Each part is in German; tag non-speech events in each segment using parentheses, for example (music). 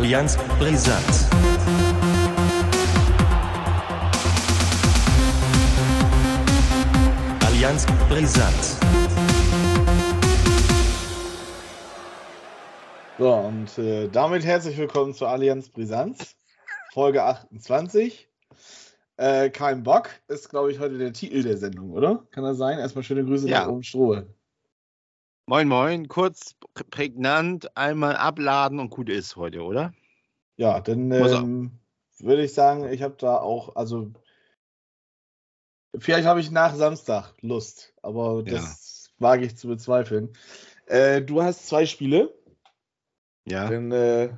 Allianz Brisant. Allianz Brisant. So, und äh, damit herzlich willkommen zur Allianz Brisanz, Folge 28. Äh, kein Bock ist, glaube ich, heute der Titel der Sendung, oder? Kann das sein? Erstmal schöne Grüße Ja. nach oben Strohe. Moin, moin, kurz, prä- prägnant, einmal abladen und gut ist heute, oder? Ja, dann ähm, würde ich sagen, ich habe da auch, also vielleicht habe ich nach Samstag Lust, aber Ja. das wage ich zu bezweifeln. Äh, du hast zwei Spiele, Ja. denn äh,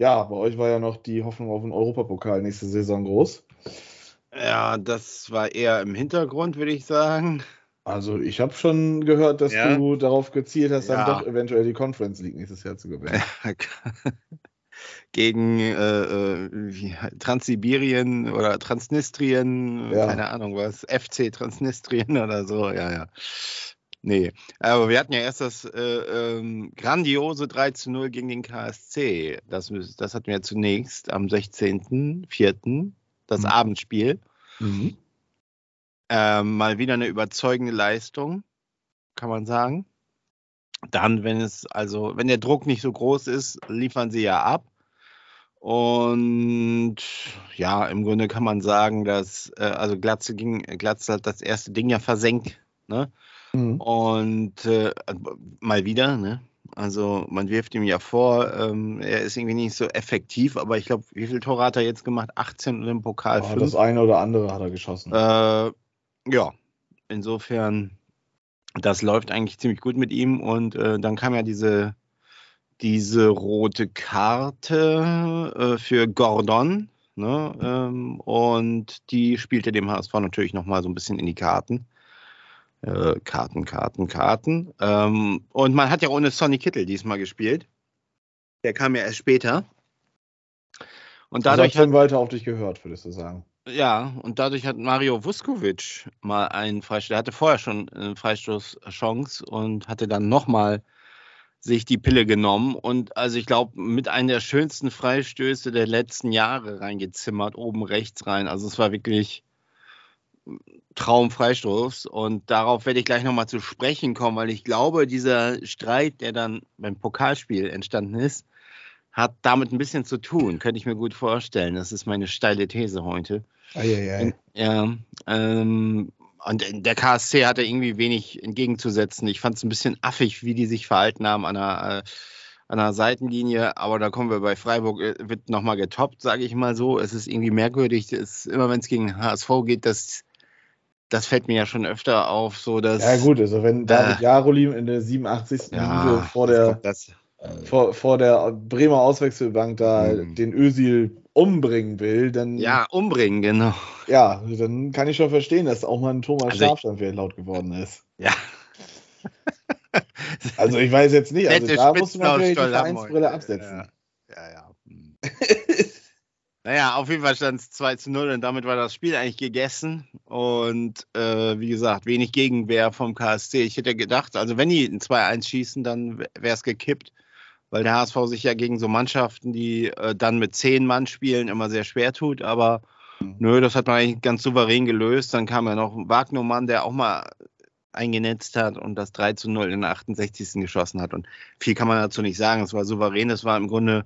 ja, bei euch war ja noch die Hoffnung auf den Europapokal nächste Saison groß. Ja, das war eher im Hintergrund, würde ich sagen. Also ich habe schon gehört, dass Ja. du darauf gezielt hast, dann Ja. doch eventuell die Conference League nächstes Jahr zu gewinnen. (laughs) Gegen äh, äh, Transsibirien oder Transnistrien, Ja. keine Ahnung was, FC Transnistrien (laughs) oder so, ja, ja. Nee, aber wir hatten ja erst das äh, ähm, grandiose 3 zu 0 gegen den KSC. Das, das hatten wir zunächst am 16.04., das Mhm. Abendspiel. Ähm, mal wieder eine überzeugende Leistung, kann man sagen. Dann, wenn es, also, wenn der Druck nicht so groß ist, liefern sie ja ab. Und ja, im Grunde kann man sagen, dass, äh, also Glatze ging, Glatze hat das erste Ding ja versenkt, ne? Mhm. Und äh, mal wieder, ne? Also man wirft ihm ja vor, ähm, er ist irgendwie nicht so effektiv, aber ich glaube, wie viele Tore hat er jetzt gemacht? 18 und im Pokal Ah, 5. das eine oder andere hat er geschossen. Äh, ja, insofern, das läuft eigentlich ziemlich gut mit ihm. Und äh, dann kam ja diese, diese rote Karte äh, für Gordon. Ne? Ähm, und die spielte dem HSV natürlich nochmal so ein bisschen in die Karten. Äh, Karten, Karten, Karten. Ähm, und man hat ja ohne Sonny Kittel diesmal gespielt. Der kam ja erst später. Und also dadurch hat schon weiter auf dich gehört, würdest du sagen. Ja, und dadurch hat Mario Vuskovic mal einen Freistoß. Der hatte vorher schon eine Freistoßchance und hatte dann nochmal sich die Pille genommen und also ich glaube mit einem der schönsten Freistöße der letzten Jahre reingezimmert, oben rechts rein. Also es war wirklich Traumfreistoß und darauf werde ich gleich nochmal zu sprechen kommen, weil ich glaube, dieser Streit, der dann beim Pokalspiel entstanden ist, hat damit ein bisschen zu tun, könnte ich mir gut vorstellen. Das ist meine steile These heute. Eieiei. Ja, ähm, und der KSC hatte irgendwie wenig entgegenzusetzen. Ich fand es ein bisschen affig, wie die sich verhalten haben an der, äh, an der Seitenlinie. Aber da kommen wir bei Freiburg, äh, wird nochmal getoppt, sage ich mal so. Es ist irgendwie merkwürdig. Es, immer wenn es gegen HSV geht, das, das fällt mir ja schon öfter auf. So, dass, Ja gut, also wenn David Äh. Jarolim in der 87. Ja, Minute vor der, das, vor, vor der Bremer Auswechselbank da Mhm. den Ösil umbringen will, dann ja, umbringen, genau. ja, dann kann ich schon verstehen, dass auch mal ein Thomas Also dann vielleicht laut geworden ist. Ja. (laughs) Also ich weiß jetzt nicht, also Nette da musst du Spitzen aus natürlich die. Vereinsbrille absetzen. Ja, ja. ja. Hm. naja, auf jeden Fall stand es 2 zu 0 und damit war das Spiel eigentlich gegessen. Und äh, wie gesagt, wenig Gegenwehr vom KSC. Ich hätte gedacht, also wenn die ein 2-1 schießen, dann wäre es gekippt. Weil der HSV sich ja gegen so Mannschaften, die äh, dann mit zehn Mann spielen, immer sehr schwer tut. Aber Mhm. nö, das hat man eigentlich ganz souverän gelöst. Dann kam ja noch ein Wagnermann, der auch mal eingenetzt hat und das 3 zu 0 in der 68. geschossen hat. Und viel kann man dazu nicht sagen. Es war souverän, es war im Grunde,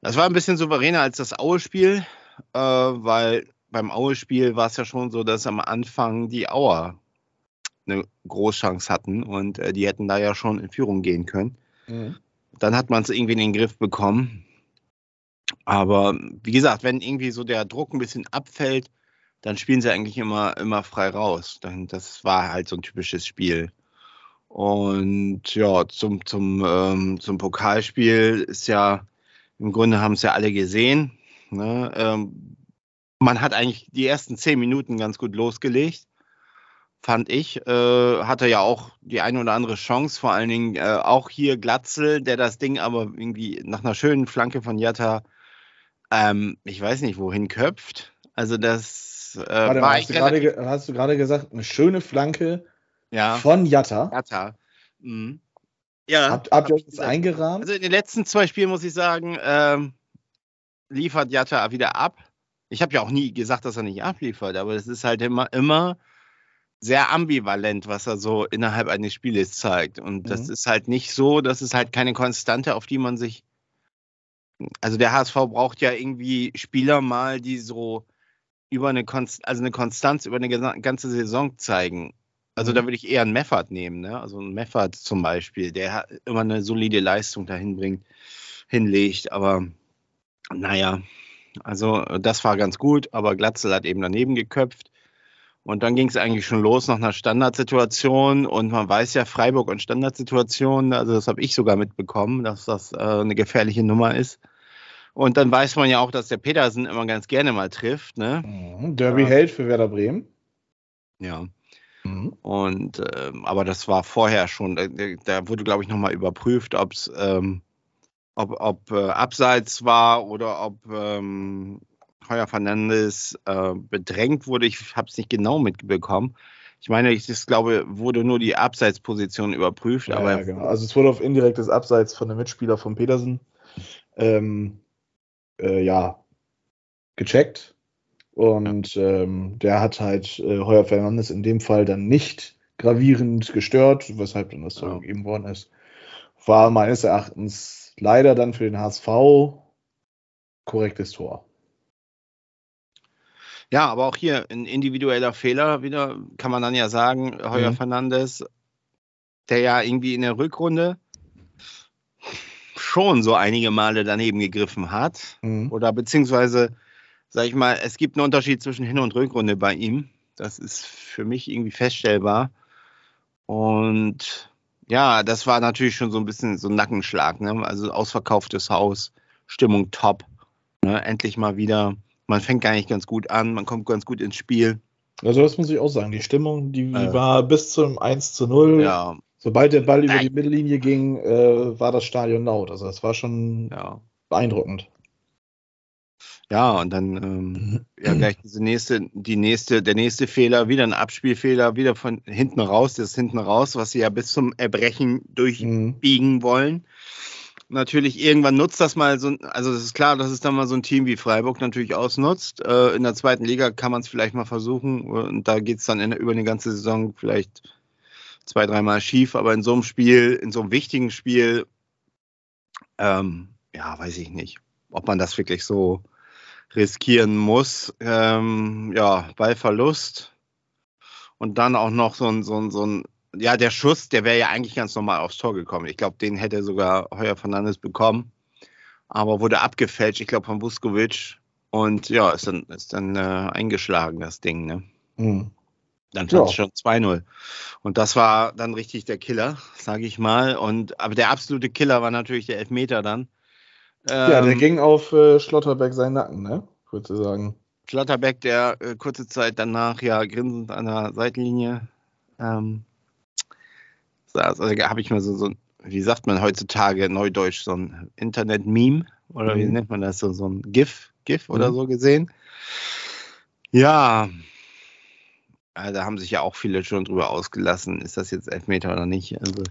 das war ein bisschen souveräner als das Aue-Spiel, äh, weil beim Aue-Spiel war es ja schon so, dass am Anfang die Auer eine Großchance hatten und äh, die hätten da ja schon in Führung gehen können. Mhm. Dann hat man es irgendwie in den Griff bekommen. Aber wie gesagt, wenn irgendwie so der Druck ein bisschen abfällt, dann spielen sie eigentlich immer, immer frei raus. Dann, das war halt so ein typisches Spiel. Und ja, zum, zum, ähm, zum Pokalspiel ist ja, im Grunde haben es ja alle gesehen. Ne? Ähm, man hat eigentlich die ersten zehn Minuten ganz gut losgelegt, fand ich. Äh, hatte ja auch die eine oder andere Chance, vor allen Dingen äh, auch hier Glatzel, der das Ding aber irgendwie nach einer schönen Flanke von Jatta, ähm, ich weiß nicht wohin köpft. Also das äh, Warte war hast du, ge- hast du gerade gesagt, eine schöne Flanke ja, von Jatta? Jatta. Mhm. Ja. Habt, habt ihr euch das eingerahmt? Also in den letzten zwei Spielen muss ich sagen, ähm, liefert Jatta wieder ab. Ich habe ja auch nie gesagt, dass er nicht abliefert, aber es ist halt immer, immer sehr ambivalent, was er so innerhalb eines Spieles zeigt. Und das Mhm. ist halt nicht so, das ist halt keine Konstante, auf die man sich. Also der HSV braucht ja irgendwie Spieler mal, die so über eine Konst also eine Konstanz über eine ganze Saison zeigen. Also Mhm. da würde ich eher einen Meffert nehmen, ne? Also einen Meffert zum Beispiel, der immer eine solide Leistung dahin bringt, hinlegt. Aber naja, also das war ganz gut, aber Glatzel hat eben daneben geköpft. Und dann ging es eigentlich schon los nach einer Standardsituation. Und man weiß ja, Freiburg und Standardsituationen, also das habe ich sogar mitbekommen, dass das äh, eine gefährliche Nummer ist. Und dann weiß man ja auch, dass der Petersen immer ganz gerne mal trifft. Ne? Mhm. Derby Ja. Held für Werder Bremen. Ja. Mhm. Und ähm, aber das war vorher schon, da, da wurde, glaube ich, nochmal überprüft, ob's, ähm, ob ob äh, abseits war oder ob ähm, Heuer Fernandes äh, bedrängt wurde. Ich habe es nicht genau mitbekommen. Ich meine, ich das, glaube, wurde nur die Abseitsposition überprüft, Ja, aber ja, genau. Also es wurde auf indirektes Abseits von dem Mitspieler von Petersen ähm, äh, ja, gecheckt. Und ähm, der hat halt äh, Heuer Fernandes in dem Fall dann nicht gravierend gestört, weshalb dann das so Ja. gegeben worden ist. War meines Erachtens leider dann für den HSV korrektes Tor. Ja, aber auch hier ein individueller Fehler wieder, kann man dann ja sagen, Heuer Mhm. Fernandes, der ja irgendwie in der Rückrunde schon so einige Male daneben gegriffen hat. Mhm. Oder beziehungsweise, sag ich mal, es gibt einen Unterschied zwischen Hin- und Rückrunde bei ihm. Das ist für mich irgendwie feststellbar. Und ja, das war natürlich schon so ein bisschen so ein Nackenschlag. Ne? Also ausverkauftes Haus, Stimmung top. Ne? Endlich mal wieder. Man fängt gar nicht ganz gut an, man kommt ganz gut ins Spiel. Also das muss ich auch sagen. Die Stimmung, die Äh. war bis zum 1 zu 0. Ja, Sobald der Ball über Nein. die Mittellinie ging, äh, war das Stadion laut. Also das war schon ja. beeindruckend. Ja, und dann ähm, ja, (clears throat) gleich diese nächste, die nächste, der nächste Fehler, wieder ein Abspielfehler, wieder von hinten raus, das hinten raus, was sie ja bis zum Erbrechen durchbiegen Mhm. wollen. Natürlich, irgendwann nutzt das mal so, also es ist klar, dass es dann mal so ein Team wie Freiburg natürlich ausnutzt. Äh, in der zweiten Liga kann man es vielleicht mal versuchen und da geht es dann in, über eine ganze Saison vielleicht zwei, dreimal schief, aber in so einem Spiel, in so einem wichtigen Spiel, ähm, ja, weiß ich nicht, ob man das wirklich so riskieren muss. Ähm, ja, Ballverlust und dann auch noch so ein, so ein, so ein ja, der Schuss, der wäre ja eigentlich ganz normal aufs Tor gekommen. Ich glaube, den hätte sogar Heuer Fernandes bekommen, aber wurde abgefälscht, ich glaube, von Vuskovic. Und ja, ist dann, ist dann äh, eingeschlagen, das Ding. Ne? Mhm. Dann stand Ja. es schon 2-0. Und das war dann richtig der Killer, sage ich mal. Und, aber der absolute Killer war natürlich der Elfmeter dann. Ja, der Ähm, ging auf äh, Schlotterbeck seinen Nacken, ne? Würde ich sagen. Schlotterbeck, der äh, kurze Zeit danach ja grinsend an der Seitenlinie ähm, saß. Also habe ich mal so, so, wie sagt man heutzutage neudeutsch, so ein Internet-Meme oder wie Mhm. nennt man das, so, so ein GIF, GIF oder Mhm. so gesehen. Ja, da haben sich ja auch viele schon drüber ausgelassen, ist das jetzt Elfmeter oder nicht. Also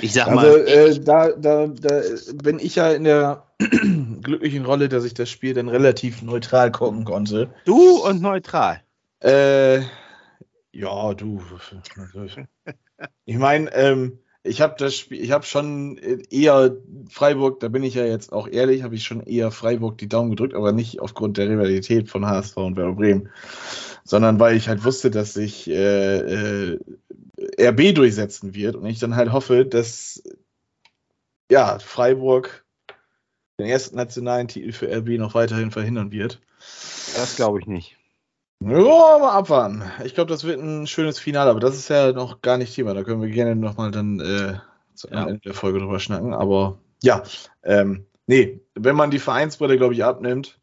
ich sag Also mal, äh, da, da, da bin ich ja in der (clears throat) glücklichen Rolle, dass ich das Spiel dann relativ neutral gucken konnte. du und neutral. Äh, ja, du. Ich meine, ähm, ich habe das Spiel, ich habe schon eher Freiburg, da bin ich ja jetzt auch ehrlich, habe ich schon eher Freiburg die Daumen gedrückt, aber nicht aufgrund der Rivalität von HSV und Werder Bremen, sondern weil ich halt wusste, dass sich äh, äh, RB durchsetzen wird und ich dann halt hoffe, dass ja Freiburg den ersten nationalen Titel für RB noch weiterhin verhindern wird. Das glaube ich nicht. Ja, mal abwarten. Ich glaube, das wird ein schönes Finale, aber das ist ja noch gar nicht Thema. Da können wir gerne nochmal dann äh, zu, am Ja. Ende der Folge drüber schnacken. Aber ja, ähm, nee, wenn man die Vereinsbrille, glaube ich, abnimmt,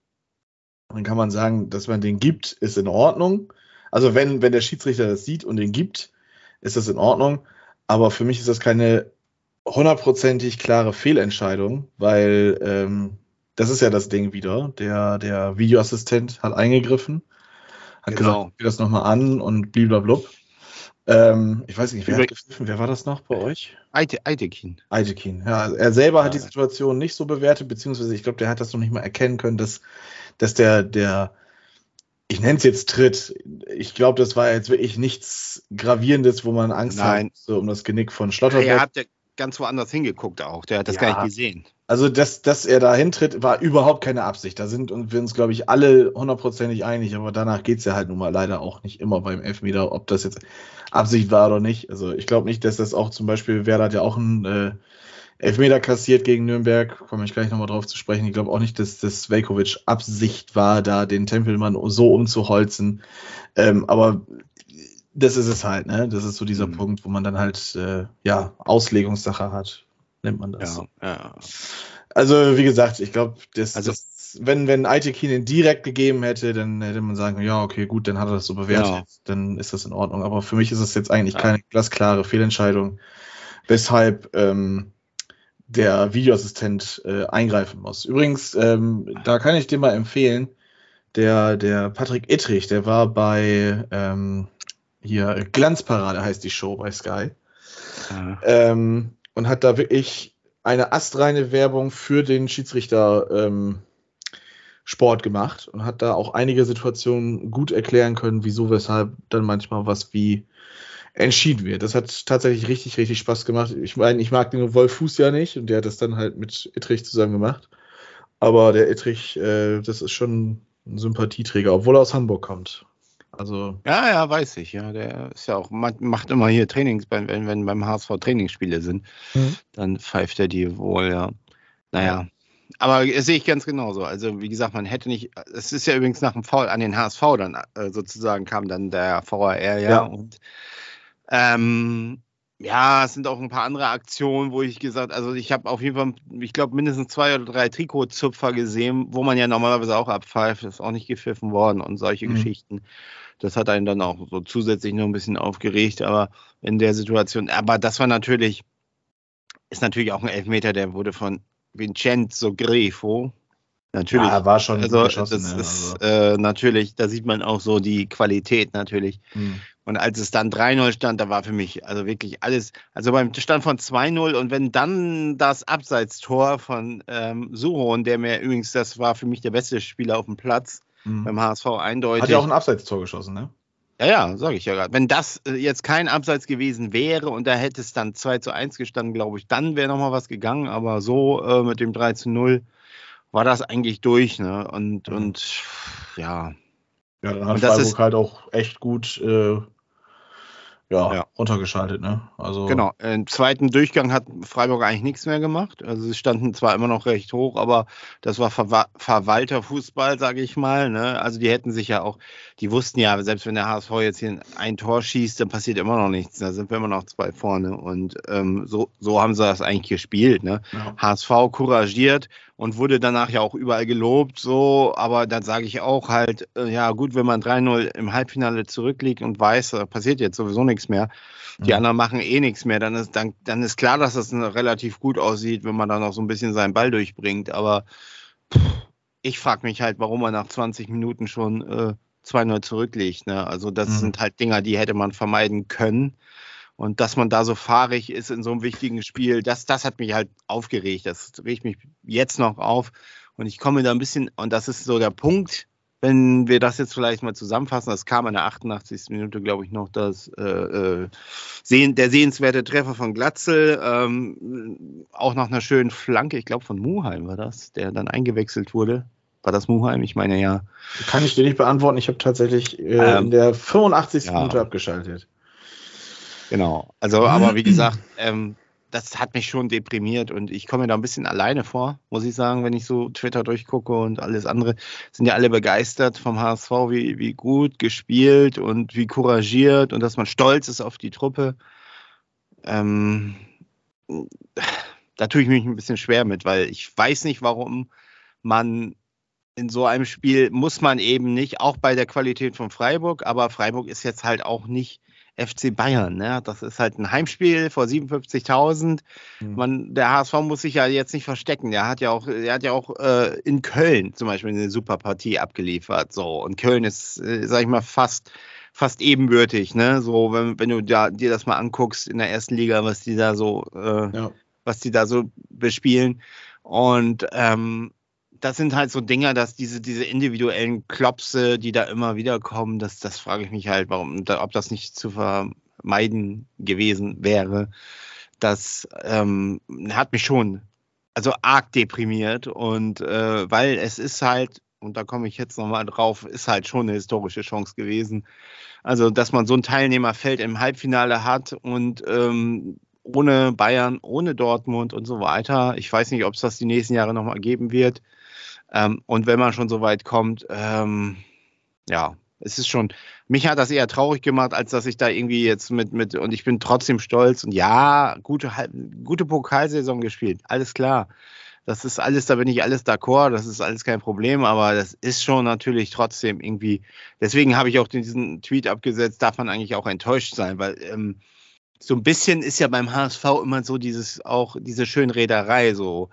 dann kann man sagen, dass man den gibt, ist in Ordnung. Also wenn, wenn der Schiedsrichter das sieht und den gibt, ist das in Ordnung. Aber für mich ist das keine hundertprozentig klare Fehlentscheidung, weil ähm, das ist ja das Ding wieder. Der, der Videoassistent hat eingegriffen, hat Genau. gesagt, ich das nochmal an und bliblablub. Ähm, ich weiß nicht, wer, hat wer war das noch bei euch? Eite, Eitekin. Eitekin, ja. Er selber hat die Situation nicht so bewertet, beziehungsweise ich glaube, der hat das noch nicht mal erkennen können, dass, dass der, der, ich nenne es jetzt Tritt. Ich glaube, das war jetzt wirklich nichts Gravierendes, wo man Angst Nein. hat so um das Genick von Schlotterbeck. Er hat ja ganz woanders hingeguckt auch. Der hat das Ja. gar nicht gesehen. Also, dass, dass er da hintritt, war überhaupt keine Absicht. Da sind wir uns, glaube ich, alle hundertprozentig einig, aber danach geht's ja halt nun mal leider auch nicht immer beim Elfmeter, ob das jetzt Absicht war oder nicht. Also ich glaube nicht, dass das auch zum Beispiel, Werder hat ja auch einen äh, Elfmeter kassiert gegen Nürnberg, komme ich gleich nochmal drauf zu sprechen. Ich glaube auch nicht, dass das Velkovic Absicht war, da den Tempelmann so umzuholzen. Ähm, aber das ist es halt, ne? Das ist so dieser Mhm. Punkt, wo man dann halt, äh, ja, Auslegungssache hat, nennt man das. Ja, ja. Also, wie gesagt, ich glaube, das, Also- das, wenn, wenn Aitekin ihn direkt gegeben hätte, dann hätte man sagen, ja, okay, gut, dann hat er das so bewertet, Genau. dann ist das in Ordnung. Aber für mich ist es jetzt eigentlich Ja. keine glasklare Fehlentscheidung, weshalb ähm, der Videoassistent äh, eingreifen muss. Übrigens, ähm, da kann ich dir mal empfehlen, der, der Patrick Ittrich, der war bei ähm, hier Glanzparade heißt die Show bei Sky ja. ähm, und hat da wirklich eine astreine Werbung für den Schiedsrichter ähm, Sport gemacht und hat da auch einige Situationen gut erklären können, wieso, weshalb dann manchmal was wie entschieden wird. Das hat tatsächlich richtig, richtig Spaß gemacht. Ich meine, ich mag den Wolf Fuß ja nicht und der hat das dann halt mit Ittrich zusammen gemacht. Aber der Ittrich, äh, das ist schon ein Sympathieträger, obwohl er aus Hamburg kommt. Also, Ja, ja, weiß ich. Ja, der ist ja auch, ma- macht immer hier Trainings, beim- wenn, wenn beim HSV Trainingsspiele sind, Mhm. dann pfeift er die wohl, ja. Naja. Aber das sehe ich ganz genauso. Also, wie gesagt, man hätte nicht, es ist ja übrigens nach dem Foul an den HSV dann äh, sozusagen kam dann der VAR, ja. Ja. Und ähm, ja, es sind auch ein paar andere Aktionen, wo ich gesagt, also ich habe auf jeden Fall, ich glaube, mindestens zwei oder drei Trikotzupfer gesehen, wo man ja normalerweise auch abpfeift, ist auch nicht gepfiffen worden und solche Mhm. Geschichten. Das hat einen dann auch so zusätzlich noch ein bisschen aufgeregt, aber in der Situation, aber das war natürlich, ist natürlich auch ein Elfmeter, der wurde von Vincenzo Grefo. Natürlich. ja, war schon also, das ja, ist also. äh, natürlich, da sieht man auch so die Qualität natürlich. Hm. Und als es dann 3-0 stand, da war für mich also wirklich alles, also beim Stand von 2-0 und wenn dann das Abseitstor von ähm, Suron, der mir übrigens, das war für mich der beste Spieler auf dem Platz, Hm. beim HSV eindeutig. Hat ja auch ein Abseitstor geschossen, ne? Ja, ja, sage ich ja gerade. Wenn das äh, jetzt kein Abseits gewesen wäre und da hätte es dann 2 zu 1 gestanden, glaube ich, dann wäre nochmal was gegangen. Aber so äh, mit dem 3 zu 0 war das eigentlich durch. Ne? Und, Mhm. und ja, Ja, dann hat Und Freiburg ist- halt auch echt gut äh, ja, Ja. runtergeschaltet, ne? Also genau. Im zweiten Durchgang hat Freiburg eigentlich nichts mehr gemacht. Also sie standen zwar immer noch recht hoch, aber das war Verwa Verwalterfußball, sage ich mal. Ne? Also die hätten sich ja auch, die wussten ja, selbst wenn der HSV jetzt hier ein Tor schießt, dann passiert immer noch nichts. Da sind wir immer noch zwei vorne. Und ähm, so, so haben sie das eigentlich gespielt. Ne? ja. HSV couragiert und wurde danach ja auch überall gelobt, so, aber dann sage ich auch halt, äh, ja gut, wenn man 3-0 im Halbfinale zurückliegt und weiß, da passiert jetzt sowieso nichts mehr, die Mhm. anderen machen eh nichts mehr, dann ist, dann, dann ist klar, dass das relativ gut aussieht, wenn man dann noch so ein bisschen seinen Ball durchbringt, aber pff, ich frage mich halt, warum man nach 20 Minuten schon äh, 2-0 zurückliegt, ne? also das Mhm. sind halt Dinger, die hätte man vermeiden können und dass man da so fahrig ist in so einem wichtigen Spiel, das, das hat mich halt aufgeregt. Das regt mich jetzt noch auf. Und ich komme da ein bisschen, und das ist so der Punkt, wenn wir das jetzt vielleicht mal zusammenfassen, das kam in der 88. Minute, glaube ich, noch, das äh, äh, sehen, der sehenswerte Treffer von Glatzel, ähm, auch nach einer schönen Flanke, ich glaube von Muheim war das, der dann eingewechselt wurde. War das Muheim? Ich meine ja. Kann ich dir nicht beantworten. Ich habe tatsächlich äh, Ähm, in der 85. ja. Minute abgeschaltet. Genau. Also, aber wie gesagt, (laughs) ähm, das hat mich schon deprimiert und ich komme mir da ein bisschen alleine vor, muss ich sagen, wenn ich so Twitter durchgucke und alles andere. Sind ja alle begeistert vom HSV, wie, wie gut gespielt und wie couragiert und dass man stolz ist auf die Truppe. Ähm, da tue ich mich ein bisschen schwer mit, weil ich weiß nicht, warum man in so einem Spiel muss man eben nicht, auch bei der Qualität von Freiburg, aber Freiburg ist jetzt halt auch nicht FC Bayern. Ne? Das ist halt ein Heimspiel vor 57.000. Mhm. Man, der HSV muss sich ja jetzt nicht verstecken. Der hat ja auch, der hat ja auch äh, in Köln zum Beispiel eine super Partie abgeliefert. So und Köln ist, äh, sag ich mal, fast fast ebenbürtig, ne? So, wenn, wenn du da, dir das mal anguckst in der ersten Liga, was die da so, äh, ja. was die da so bespielen. Und ähm, das sind halt so Dinger, dass diese, diese individuellen Klopse, die da immer wieder kommen, das, das frage ich mich halt, warum, ob das nicht zu vermeiden gewesen wäre. Das ähm, hat mich schon, also arg deprimiert und äh, weil es ist halt und da komme ich jetzt nochmal drauf, ist halt schon eine historische Chance gewesen. Also, dass man so ein Teilnehmerfeld im Halbfinale hat und ähm, ohne Bayern, ohne Dortmund und so weiter. Ich weiß nicht, ob es das die nächsten Jahre nochmal geben wird. Ähm, und wenn man schon so weit kommt, ähm, ja, es ist schon, mich hat das eher traurig gemacht, als dass ich da irgendwie jetzt mit, mit, und ich bin trotzdem stolz und ja, gute, gute Pokalsaison gespielt, alles klar. Das ist alles, da bin ich alles d'accord, das ist alles kein Problem, aber das ist schon natürlich trotzdem irgendwie, deswegen habe ich auch diesen Tweet abgesetzt, darf man eigentlich auch enttäuscht sein, weil ähm, so ein bisschen ist ja beim HSV immer so dieses, auch diese Schönrederei so,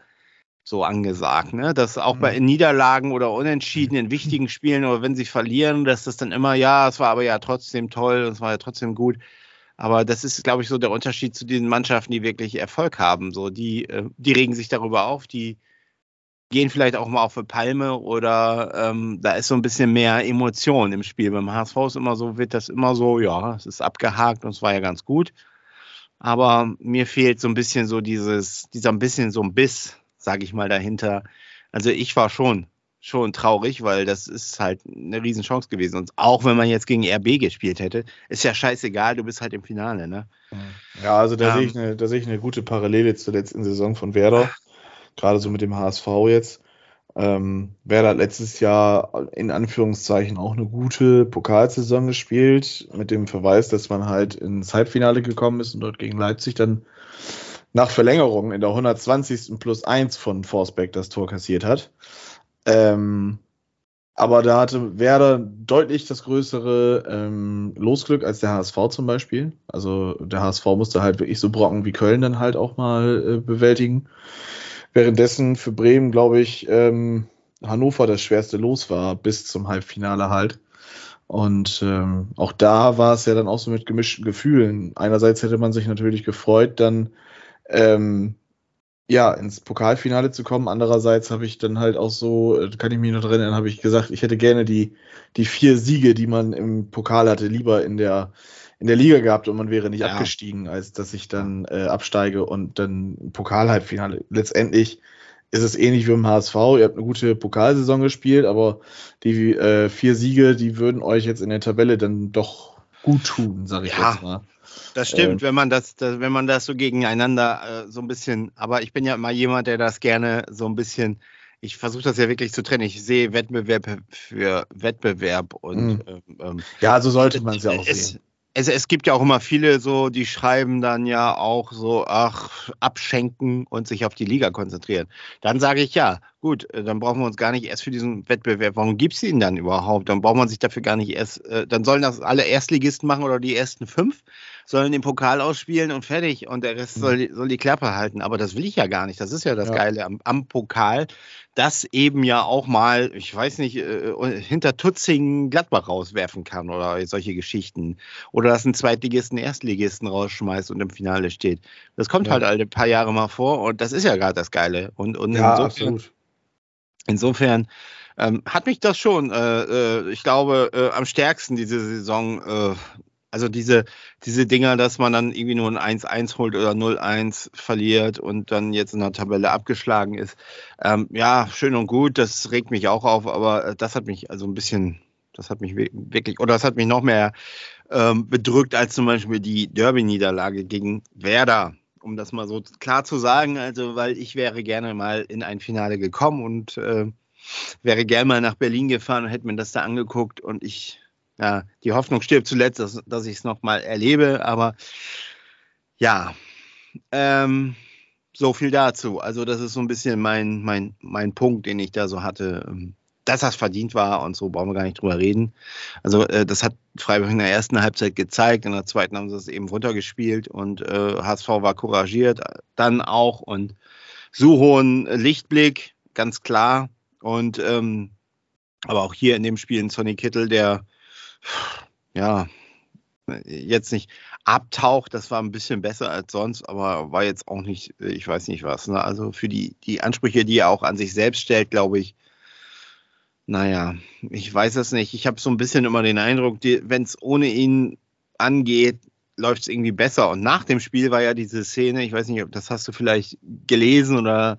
so angesagt, ne? Dass auch bei mhm. Niederlagen oder Unentschieden in wichtigen Spielen oder wenn sie verlieren, dass das dann immer, ja, es war aber ja trotzdem toll, es war ja trotzdem gut. Aber das ist, glaube ich, so der Unterschied zu den Mannschaften, die wirklich Erfolg haben. So, die, äh, die regen sich darüber auf, die gehen vielleicht auch mal auf eine Palme oder ähm, da ist so ein bisschen mehr Emotion im Spiel. Beim HSV ist immer so, wird das immer so, ja, es ist abgehakt und es war ja ganz gut. Aber mir fehlt so ein bisschen so dieses, dieser ein bisschen so ein Biss, sage ich mal, dahinter. Also ich war schon schon traurig, weil das ist halt eine Riesenchance gewesen. Und auch wenn man jetzt gegen RB gespielt hätte, ist ja scheißegal, du bist halt im Finale, ne? Ja, also da, ähm, sehe ich eine, da sehe ich eine gute Parallele zur letzten Saison von Werder. Gerade so mit dem HSV jetzt. Ähm, Werder hat letztes Jahr in Anführungszeichen auch eine gute Pokalsaison gespielt, mit dem Verweis, dass man halt ins Halbfinale gekommen ist und dort gegen Leipzig dann nach Verlängerung in der 120. plus 1 von Forsbeck das Tor kassiert hat. Ähm, aber da hatte Werder deutlich das größere ähm, Losglück als der HSV zum Beispiel. Also der HSV musste halt wirklich so Brocken wie Köln dann halt auch mal äh, bewältigen. Währenddessen für Bremen, glaube ich, ähm, Hannover das schwerste Los war bis zum Halbfinale halt. Und ähm, auch da war es ja dann auch so mit gemischten Gefühlen. Einerseits hätte man sich natürlich gefreut, dann ähm, ja, ins Pokalfinale zu kommen. Andererseits habe ich dann halt auch so, äh, kann ich mich noch erinnern, habe ich gesagt, ich hätte gerne die, die vier Siege, die man im Pokal hatte, lieber in der, in der Liga gehabt und man wäre nicht ja. abgestiegen, als dass ich dann äh, absteige und dann Pokalhalbfinale. Letztendlich ist es ähnlich wie im HSV. Ihr habt eine gute Pokalsaison gespielt, aber die äh, vier Siege, die würden euch jetzt in der Tabelle dann doch gut tun, sage ich ja. jetzt mal. Das stimmt, äh, wenn man das, das, wenn man das so gegeneinander äh, so ein bisschen, aber ich bin ja immer jemand, der das gerne so ein bisschen, ich versuche das ja wirklich zu trennen. Ich sehe Wettbewerb für Wettbewerb und mhm. ähm, ähm ja, so sollte man es ja auch sehen es, es gibt ja auch immer viele so, die schreiben dann ja auch so, ach, abschenken und sich auf die Liga konzentrieren. Dann sage ich ja, gut, äh, dann brauchen wir uns gar nicht erst für diesen Wettbewerb. Warum gibt es ihn dann überhaupt? Dann braucht man sich dafür gar nicht erst, äh, dann sollen das alle Erstligisten machen oder die ersten fünf, sollen den Pokal ausspielen und fertig und der Rest soll, soll die Klappe halten. Aber das will ich ja gar nicht. Das ist ja das ja. Geile am, am Pokal, das eben ja auch mal, ich weiß nicht, äh, hinter Tutzingen Gladbach rauswerfen kann oder solche Geschichten. Oder dass ein Zweitligisten Erstligisten rausschmeißt und im Finale steht. Das kommt ja. halt alle paar Jahre mal vor und das ist ja gerade das Geile. Und, und ja, insofern, absolut. insofern ähm, hat mich das schon, äh, äh, ich glaube, äh, am stärksten diese Saison äh, also diese, diese Dinger, dass man dann irgendwie nur ein 1-1 holt oder 0-1 verliert und dann jetzt in der Tabelle abgeschlagen ist. Ähm, ja, schön und gut, das regt mich auch auf, aber äh, das hat mich also ein bisschen, das hat mich wirklich, oder das hat mich noch mehr ähm, bedrückt als zum Beispiel die Derby-Niederlage gegen Werder um das mal so klar zu sagen. Also, weil ich wäre gerne mal in ein Finale gekommen und äh, wäre gerne mal nach Berlin gefahren und hätte mir das da angeguckt und ich ja, die Hoffnung stirbt zuletzt, dass, dass ich es nochmal erlebe, aber ja, ähm, so viel dazu. Also, das ist so ein bisschen mein, mein, mein Punkt, den ich da so hatte. Ähm, dass das verdient war und so brauchen wir gar nicht drüber reden. Also, äh, das hat Freiburg in der ersten Halbzeit gezeigt, in der zweiten haben sie es eben runtergespielt und äh, HSV war couragiert, dann auch und so hohen Lichtblick, ganz klar. Und ähm, aber auch hier in dem Spiel in Sonny Kittel, der ja, jetzt nicht abtaucht, das war ein bisschen besser als sonst, aber war jetzt auch nicht, ich weiß nicht was. Ne? Also für die, die Ansprüche, die er auch an sich selbst stellt, glaube ich, naja, ich weiß es nicht. Ich habe so ein bisschen immer den Eindruck, wenn es ohne ihn angeht, läuft es irgendwie besser. Und nach dem Spiel war ja diese Szene, ich weiß nicht, ob das hast du vielleicht gelesen oder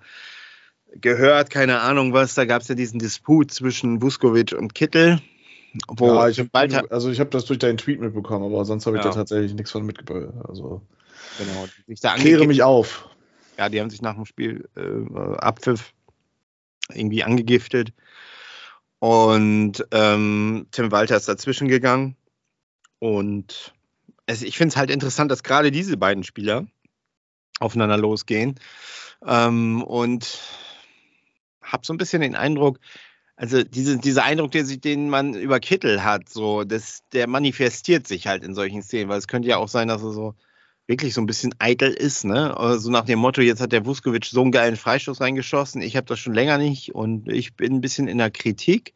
gehört, keine Ahnung was, da gab es ja diesen Disput zwischen Vuskovic und Kittel. Wo ja, ich hab, also ich habe das durch deinen Tweet mitbekommen, aber sonst habe ich ja. da tatsächlich nichts von mitgebracht. Also genau, ich kläre mich auf. Ja, die haben sich nach dem Spiel äh, Abpfiff irgendwie angegiftet. Und ähm, Tim Walter ist dazwischen gegangen. Und es, ich finde es halt interessant, dass gerade diese beiden Spieler aufeinander losgehen. Ähm, und habe so ein bisschen den Eindruck, also diese, dieser Eindruck, der, den man über Kittel hat, so, das, der manifestiert sich halt in solchen Szenen, weil es könnte ja auch sein, dass er so wirklich so ein bisschen eitel ist, ne? So also nach dem Motto, jetzt hat der Vuskovic so einen geilen Freistoß reingeschossen, ich habe das schon länger nicht und ich bin ein bisschen in der Kritik.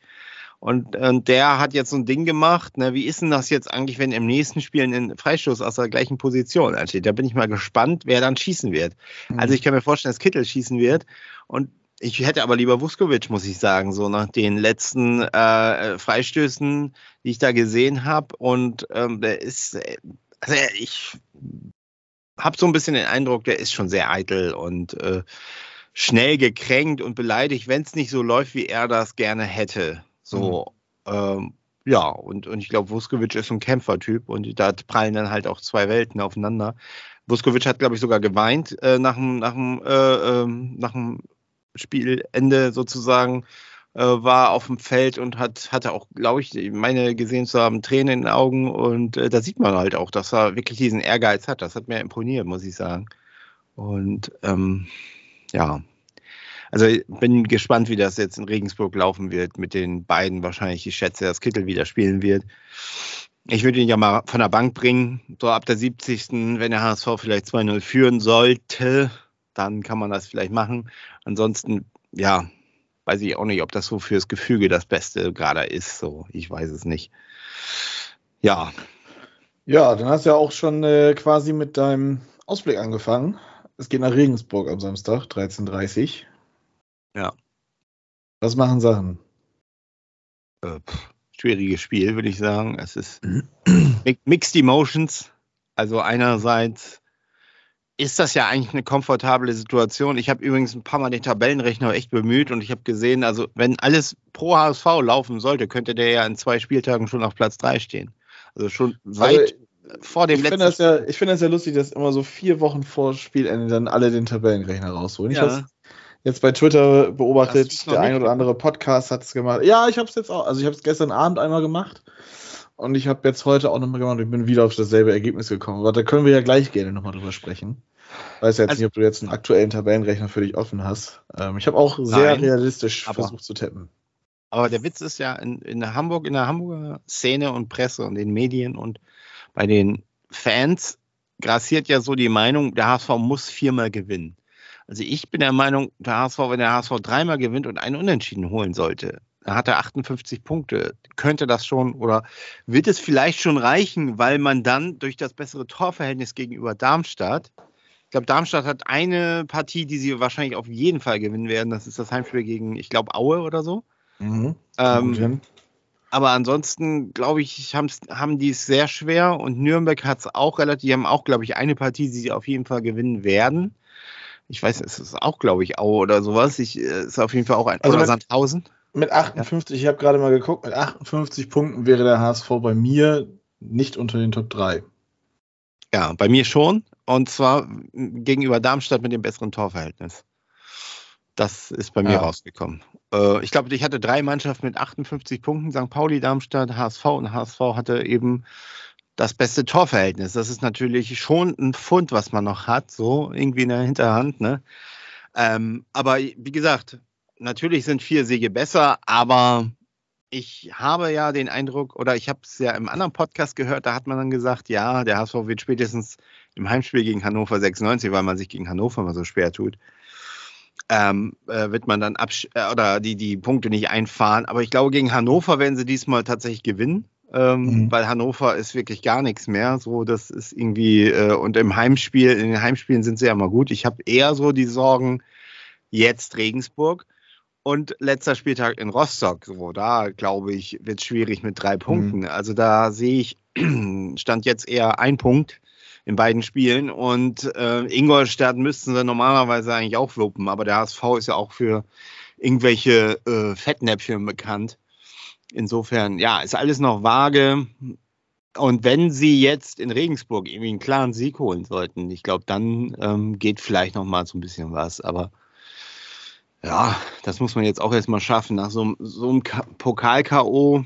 Und, und der hat jetzt so ein Ding gemacht. Ne? Wie ist denn das jetzt eigentlich, wenn im nächsten Spiel ein Freistoß aus der gleichen Position ansteht? Da bin ich mal gespannt, wer dann schießen wird. Mhm. Also ich kann mir vorstellen, dass Kittel schießen wird. Und ich hätte aber lieber Vuskovic, muss ich sagen, so nach den letzten äh, Freistößen, die ich da gesehen habe. Und ähm, der ist, äh, also ich habe so ein bisschen den Eindruck, der ist schon sehr eitel und äh, schnell gekränkt und beleidigt, wenn es nicht so läuft, wie er das gerne hätte. So, mhm. ähm, ja, und, und ich glaube, Vuskovic ist ein Kämpfertyp und da prallen dann halt auch zwei Welten aufeinander. Vuskovic hat, glaube ich, sogar geweint äh, nach dem, nach dem, äh, ähm, nach dem Spielende sozusagen, äh, war auf dem Feld und hat, hatte auch, glaube ich, meine gesehen zu haben, Tränen in den Augen. Und äh, da sieht man halt auch, dass er wirklich diesen Ehrgeiz hat. Das hat mir imponiert, muss ich sagen. Und ähm, ja, also bin gespannt, wie das jetzt in Regensburg laufen wird mit den beiden. Wahrscheinlich, ich schätze, dass Kittel wieder spielen wird. Ich würde ihn ja mal von der Bank bringen, so ab der 70. Wenn der HSV vielleicht 2-0 führen sollte, dann kann man das vielleicht machen. Ansonsten, ja, weiß ich auch nicht, ob das so fürs Gefüge das Beste gerade ist. So, ich weiß es nicht. Ja. Ja, dann hast du ja auch schon äh, quasi mit deinem Ausblick angefangen. Es geht nach Regensburg am Samstag, 13.30 Ja. Was machen Sachen? Äh, schwieriges Spiel, würde ich sagen. Es ist (clears throat) Mixed Emotions. Also einerseits ist das ja eigentlich eine komfortable Situation. Ich habe übrigens ein paar Mal den Tabellenrechner echt bemüht und ich habe gesehen, also wenn alles pro HSV laufen sollte, könnte der ja in zwei Spieltagen schon auf Platz 3 stehen. Also schon weit also, vor dem ich letzten. Das ja, ich finde das ja lustig, dass immer so vier Wochen vor Spielende dann alle den Tabellenrechner rausholen. Ich habe jetzt bei Twitter beobachtet, der ein oder andere Podcast hat es gemacht. Ja, ich habe es jetzt auch, also ich habe es gestern Abend einmal gemacht. Und ich habe jetzt heute auch nochmal gemacht und ich bin wieder auf dasselbe Ergebnis gekommen. Aber da können wir ja gleich gerne nochmal drüber sprechen. Weiß ja jetzt also, nicht, ob du jetzt einen aktuellen Tabellenrechner für dich offen hast. Ähm, ich habe auch sehr nein, realistisch aber, versucht zu tippen. Aber der Witz ist ja in, in Hamburg, in der Hamburger Szene und Presse und den Medien und bei den Fans grassiert ja so die Meinung, der HSV muss viermal gewinnen. Also ich bin der Meinung, der HSV, wenn der HSV dreimal gewinnt und einen Unentschieden holen sollte, dann hat er 58 Punkte. Könnte das schon oder wird es vielleicht schon reichen, weil man dann durch das bessere Torverhältnis gegenüber Darmstadt, ich glaube, Darmstadt hat eine Partie, die sie wahrscheinlich auf jeden Fall gewinnen werden. Das ist das Heimspiel gegen, ich glaube, Aue oder so. Mhm. Ähm, aber ansonsten, glaube ich, haben die es sehr schwer und Nürnberg hat es auch relativ, die haben auch, glaube ich, eine Partie, die sie auf jeden Fall gewinnen werden. Ich weiß, es ist auch, glaube ich, Aue oder sowas. Ich, äh, ist auf jeden Fall auch ein. Also oder Sandhausen. Mit 58, ja. ich habe gerade mal geguckt, mit 58 Punkten wäre der HSV bei mir nicht unter den Top 3. Ja, bei mir schon. Und zwar gegenüber Darmstadt mit dem besseren Torverhältnis. Das ist bei mir ja. rausgekommen. Äh, ich glaube, ich hatte drei Mannschaften mit 58 Punkten, St. Pauli, Darmstadt, HSV und HSV hatte eben das beste Torverhältnis. Das ist natürlich schon ein Fund, was man noch hat, so irgendwie in der Hinterhand. Ne? Ähm, aber wie gesagt, natürlich sind vier Siege besser, aber ich habe ja den Eindruck, oder ich habe es ja im anderen Podcast gehört, da hat man dann gesagt, ja, der HSV wird spätestens im Heimspiel gegen Hannover 96, weil man sich gegen Hannover mal so schwer tut, ähm, äh, wird man dann absch äh, oder die, die Punkte nicht einfahren. Aber ich glaube, gegen Hannover werden sie diesmal tatsächlich gewinnen. ähm, Mhm. weil Hannover ist wirklich gar nichts mehr. So, das ist irgendwie, äh, und im Heimspiel, in den Heimspielen sind sie ja mal gut. Ich habe eher so die Sorgen, jetzt Regensburg und letzter Spieltag in Rostock. So, da glaube ich, wird es schwierig mit drei Punkten. Also da sehe ich, (clears throat) stand jetzt eher ein Punkt in beiden Spielen und äh, Ingolstadt müssten sie normalerweise eigentlich auch wuppen, aber der HSV ist ja auch für irgendwelche äh, Fettnäpfchen bekannt. Insofern, ja, ist alles noch vage. Und wenn sie jetzt in Regensburg irgendwie einen klaren Sieg holen sollten, ich glaube, dann ähm, geht vielleicht noch mal so ein bisschen was. Aber ja, das muss man jetzt auch erstmal schaffen. Nach so, einem- so einem Ka- Pokal-K.O.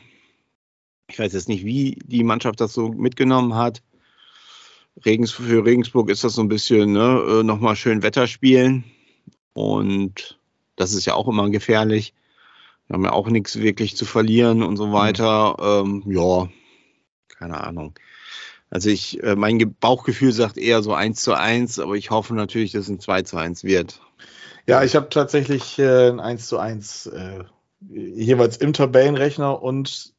Ich weiß jetzt nicht, wie die Mannschaft das so mitgenommen hat. Regens, für Regensburg ist das so ein bisschen ne, äh, nochmal schön Wetter spielen. Und das ist ja auch immer gefährlich. Wir haben ja auch nichts wirklich zu verlieren und so weiter. Ähm, ja, keine Ahnung. Also ich, äh, mein Ge- Bauchgefühl sagt eher so 1 zu 1, aber ich hoffe natürlich, dass es ein 2 zu 1 wird. Ja, ich habe tatsächlich äh, ein 1 zu 1 äh, jeweils im Tabellenrechner und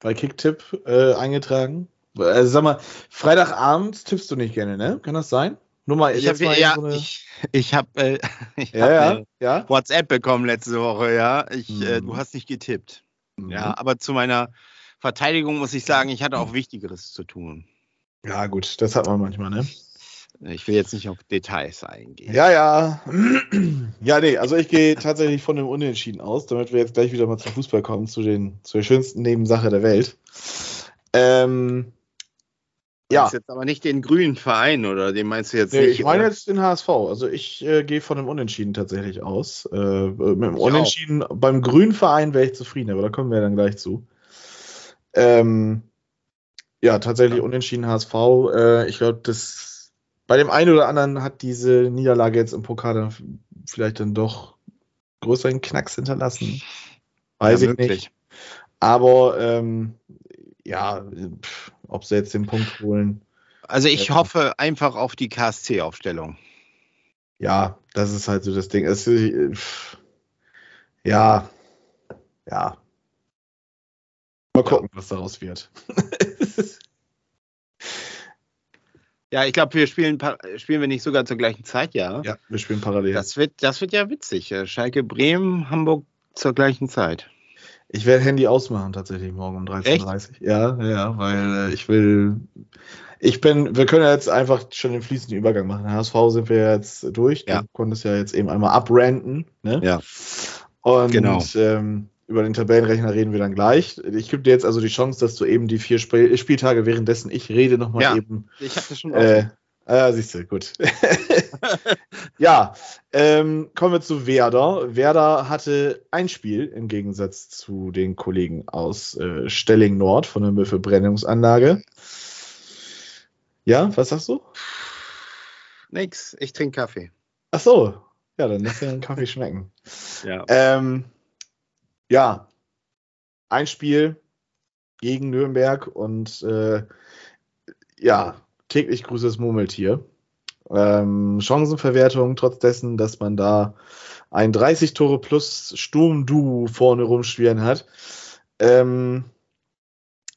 bei Kicktipp äh, eingetragen. Also sag mal, Freitagabend tippst du nicht gerne, ne? Kann das sein? Nur mal Ich habe ja, so eine- ich, ich hab, äh, (laughs) ich ja, hab ja, ja. WhatsApp bekommen letzte Woche, ja. Ich, äh, Mhm. du hast nicht getippt. Mhm. Ja, aber zu meiner Verteidigung muss ich sagen, ich hatte auch (clears throat) Wichtigeres zu tun. Ja, gut, das hat man manchmal, ne? Ich will jetzt nicht auf Details eingehen. Ja, ja. (clears throat) Ja, nee, also ich gehe tatsächlich von dem Unentschieden aus, damit wir jetzt gleich wieder mal zum Fußball kommen, zu, den, zu der schönsten Nebensache der Welt. Ähm, ja, ist jetzt aber nicht den grünen Verein, oder den meinst du jetzt nee, nicht? ich meine oder? jetzt den HSV. Also ich äh, gehe von dem Unentschieden tatsächlich aus. Äh, mit dem Ich Unentschieden beim grünen Verein wäre ich zufrieden, aber da kommen wir dann gleich zu. Ähm, ja, tatsächlich Ja. Unentschieden HSV. Äh, ich glaube, das bei dem einen oder anderen hat diese Niederlage jetzt im Pokal dann vielleicht dann doch größeren Knacks hinterlassen. Weiß ja, ich möglich. nicht. Aber ähm, ja, pff, ob sie jetzt den Punkt holen, Also ich Ja. hoffe einfach auf die KSC-Aufstellung. ja, das ist halt so das Ding. Es, pff, ja, ja. Mal gucken, was daraus wird. (laughs) Ja, ich glaube, wir spielen, spielen wir nicht sogar zur gleichen Zeit, ja. ja, wir spielen parallel. Das wird, das wird ja witzig. Äh, Schalke Bremen, Hamburg zur gleichen Zeit. Ich werde Handy ausmachen tatsächlich morgen um 13.30 Uhr. Ja, ja, weil äh, ich will. Ich bin, wir können ja jetzt einfach schon den fließenden Übergang machen. HSV sind wir jetzt durch. Ja. Du konntest ja jetzt eben einmal abrenten. Ne? Ja. Und Genau. ähm, über den Tabellenrechner reden wir dann gleich. Ich gebe dir jetzt also die Chance, dass du eben die vier Spiel Spieltage währenddessen ich rede nochmal Ja. eben Ich habe das schon äh, ah, siehst du, gut. (laughs) ja, ähm, kommen wir zu Werder. Werder hatte ein Spiel im Gegensatz zu den Kollegen aus äh, Stelling Nord von der Müllverbrennungsanlage. Ja, was sagst du? Nix, ich trinke Kaffee. Ach so, ja, dann lass dir einen Kaffee schmecken. Ja. Ähm, ja, ein Spiel gegen Nürnberg und äh, ja, täglich grüßt das Murmeltier. Ähm, Chancenverwertung, trotz dessen, dass man da ein 30 Tore plus Sturmduo vorne rumschwirren hat, ähm,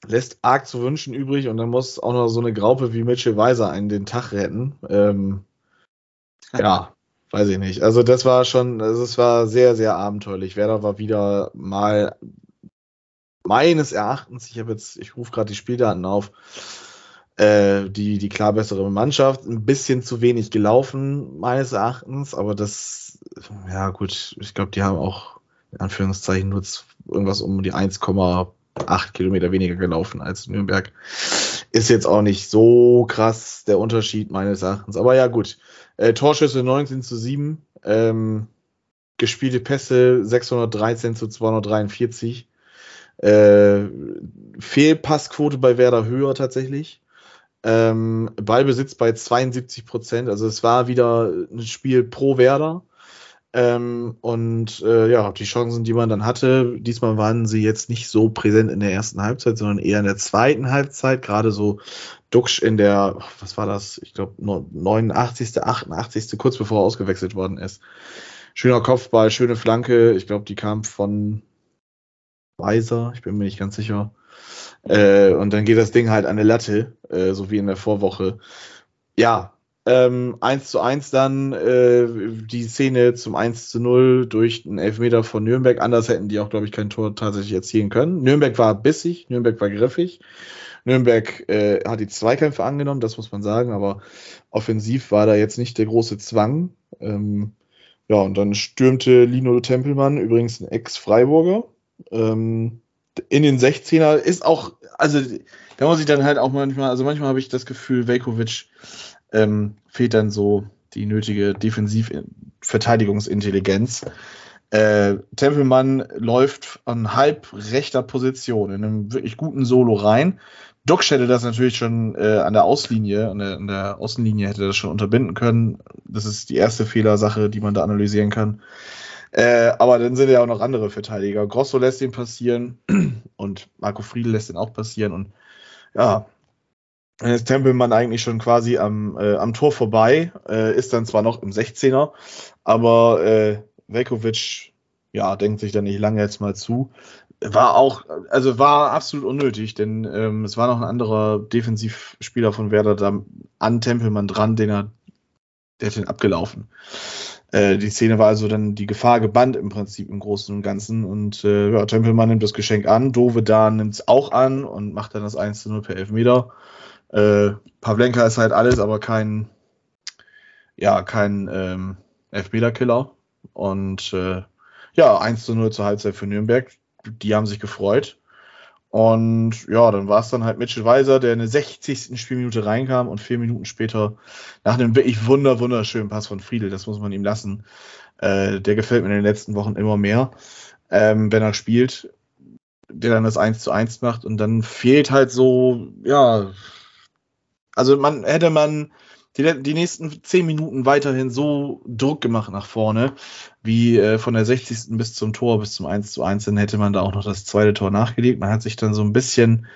lässt arg zu wünschen übrig und dann muss auch noch so eine Graupe wie Mitchell Weiser einen den Tag retten. Ähm, ja, weiß ich nicht. Also das war schon, also es war sehr, sehr abenteuerlich. Werder war wieder mal meines Erachtens, ich habe jetzt, ich rufe gerade die Spieldaten auf, äh, die, die klar bessere Mannschaft, ein bisschen zu wenig gelaufen, meines Erachtens, aber das, ja gut, ich glaube, die haben auch in Anführungszeichen nur irgendwas um die 1,8 Kilometer weniger gelaufen als Nürnberg. Ist jetzt auch nicht so krass der Unterschied meines Erachtens. Aber ja, gut. Äh, Torschüsse 19 zu 7. Ähm, gespielte Pässe 613 zu 243. Äh, Fehlpassquote bei Werder höher tatsächlich. Ähm, Ballbesitz bei 72 Prozent. Also es war wieder ein Spiel pro Werder. Ähm, und äh, ja, die Chancen, die man dann hatte, diesmal waren sie jetzt nicht so präsent in der ersten Halbzeit, sondern eher in der zweiten Halbzeit. Gerade so Duxch in der, was war das? Ich glaube, 89., 88., kurz bevor er ausgewechselt worden ist. Schöner Kopfball, schöne Flanke. Ich glaube, die kam von Weiser, ich bin mir nicht ganz sicher. Äh, und dann geht das Ding halt an der Latte, äh, so wie in der Vorwoche. Ja, ähm, 1 zu 1 dann äh, die Szene zum 1 zu 0 durch einen Elfmeter von Nürnberg. Anders hätten die auch, glaube ich, kein Tor tatsächlich erzielen können. Nürnberg war bissig, Nürnberg war griffig. Nürnberg äh, hat die Zweikämpfe angenommen, das muss man sagen, aber offensiv war da jetzt nicht der große Zwang. Ähm, ja, und dann stürmte Lino Tempelmann, übrigens ein Ex-Freiburger, ähm, in den 16er. Ist auch, also da muss ich dann halt auch manchmal, also manchmal habe ich das Gefühl, Velkovic ähm, fehlt dann so die nötige Defensiv-Verteidigungsintelligenz. Äh, Tempelmann läuft an halb rechter Position in einem wirklich guten Solo rein. Duxch hätte das natürlich schon äh, an der Auslinie, an der, an der Außenlinie hätte das schon unterbinden können. Das ist die erste Fehlersache, die man da analysieren kann. Äh, aber dann sind ja auch noch andere Verteidiger. Grosso lässt ihn passieren und Marco Friedl lässt ihn auch passieren. Und ja, dann ist Tempelmann eigentlich schon quasi am, äh, am Tor vorbei, äh, ist dann zwar noch im 16er, aber äh, Velkovic, ja, denkt sich dann nicht lange jetzt mal zu. War auch, also war absolut unnötig, denn ähm, es war noch ein anderer Defensivspieler von Werder da an Tempelmann dran, den er, der hat den abgelaufen. Äh, die Szene war also dann die Gefahr gebannt im Prinzip im Großen und Ganzen. Und äh, ja, Tempelmann nimmt das Geschenk an, Dove da nimmt es auch an und macht dann das 1 zu 0 per Elfmeter. Äh, Pavlenka ist halt alles, aber kein, ja, kein ähm, Elfmeter-Killer. Und äh, ja, 1 zu 0 zur Halbzeit für Nürnberg. Die haben sich gefreut. Und ja, dann war es dann halt Mitchell Weiser, der in der 60. Spielminute reinkam und vier Minuten später nach einem wirklich wunder, wunderschönen Pass von Friedel, das muss man ihm lassen. Äh, der gefällt mir in den letzten Wochen immer mehr, ähm, wenn er spielt, der dann das 1 zu 1 macht und dann fehlt halt so, ja, also man hätte man die, die nächsten zehn Minuten weiterhin so Druck gemacht nach vorne, wie äh, von der 60. bis zum Tor, bis zum 1 zu 1, dann hätte man da auch noch das zweite Tor nachgelegt. Man hat sich dann so ein bisschen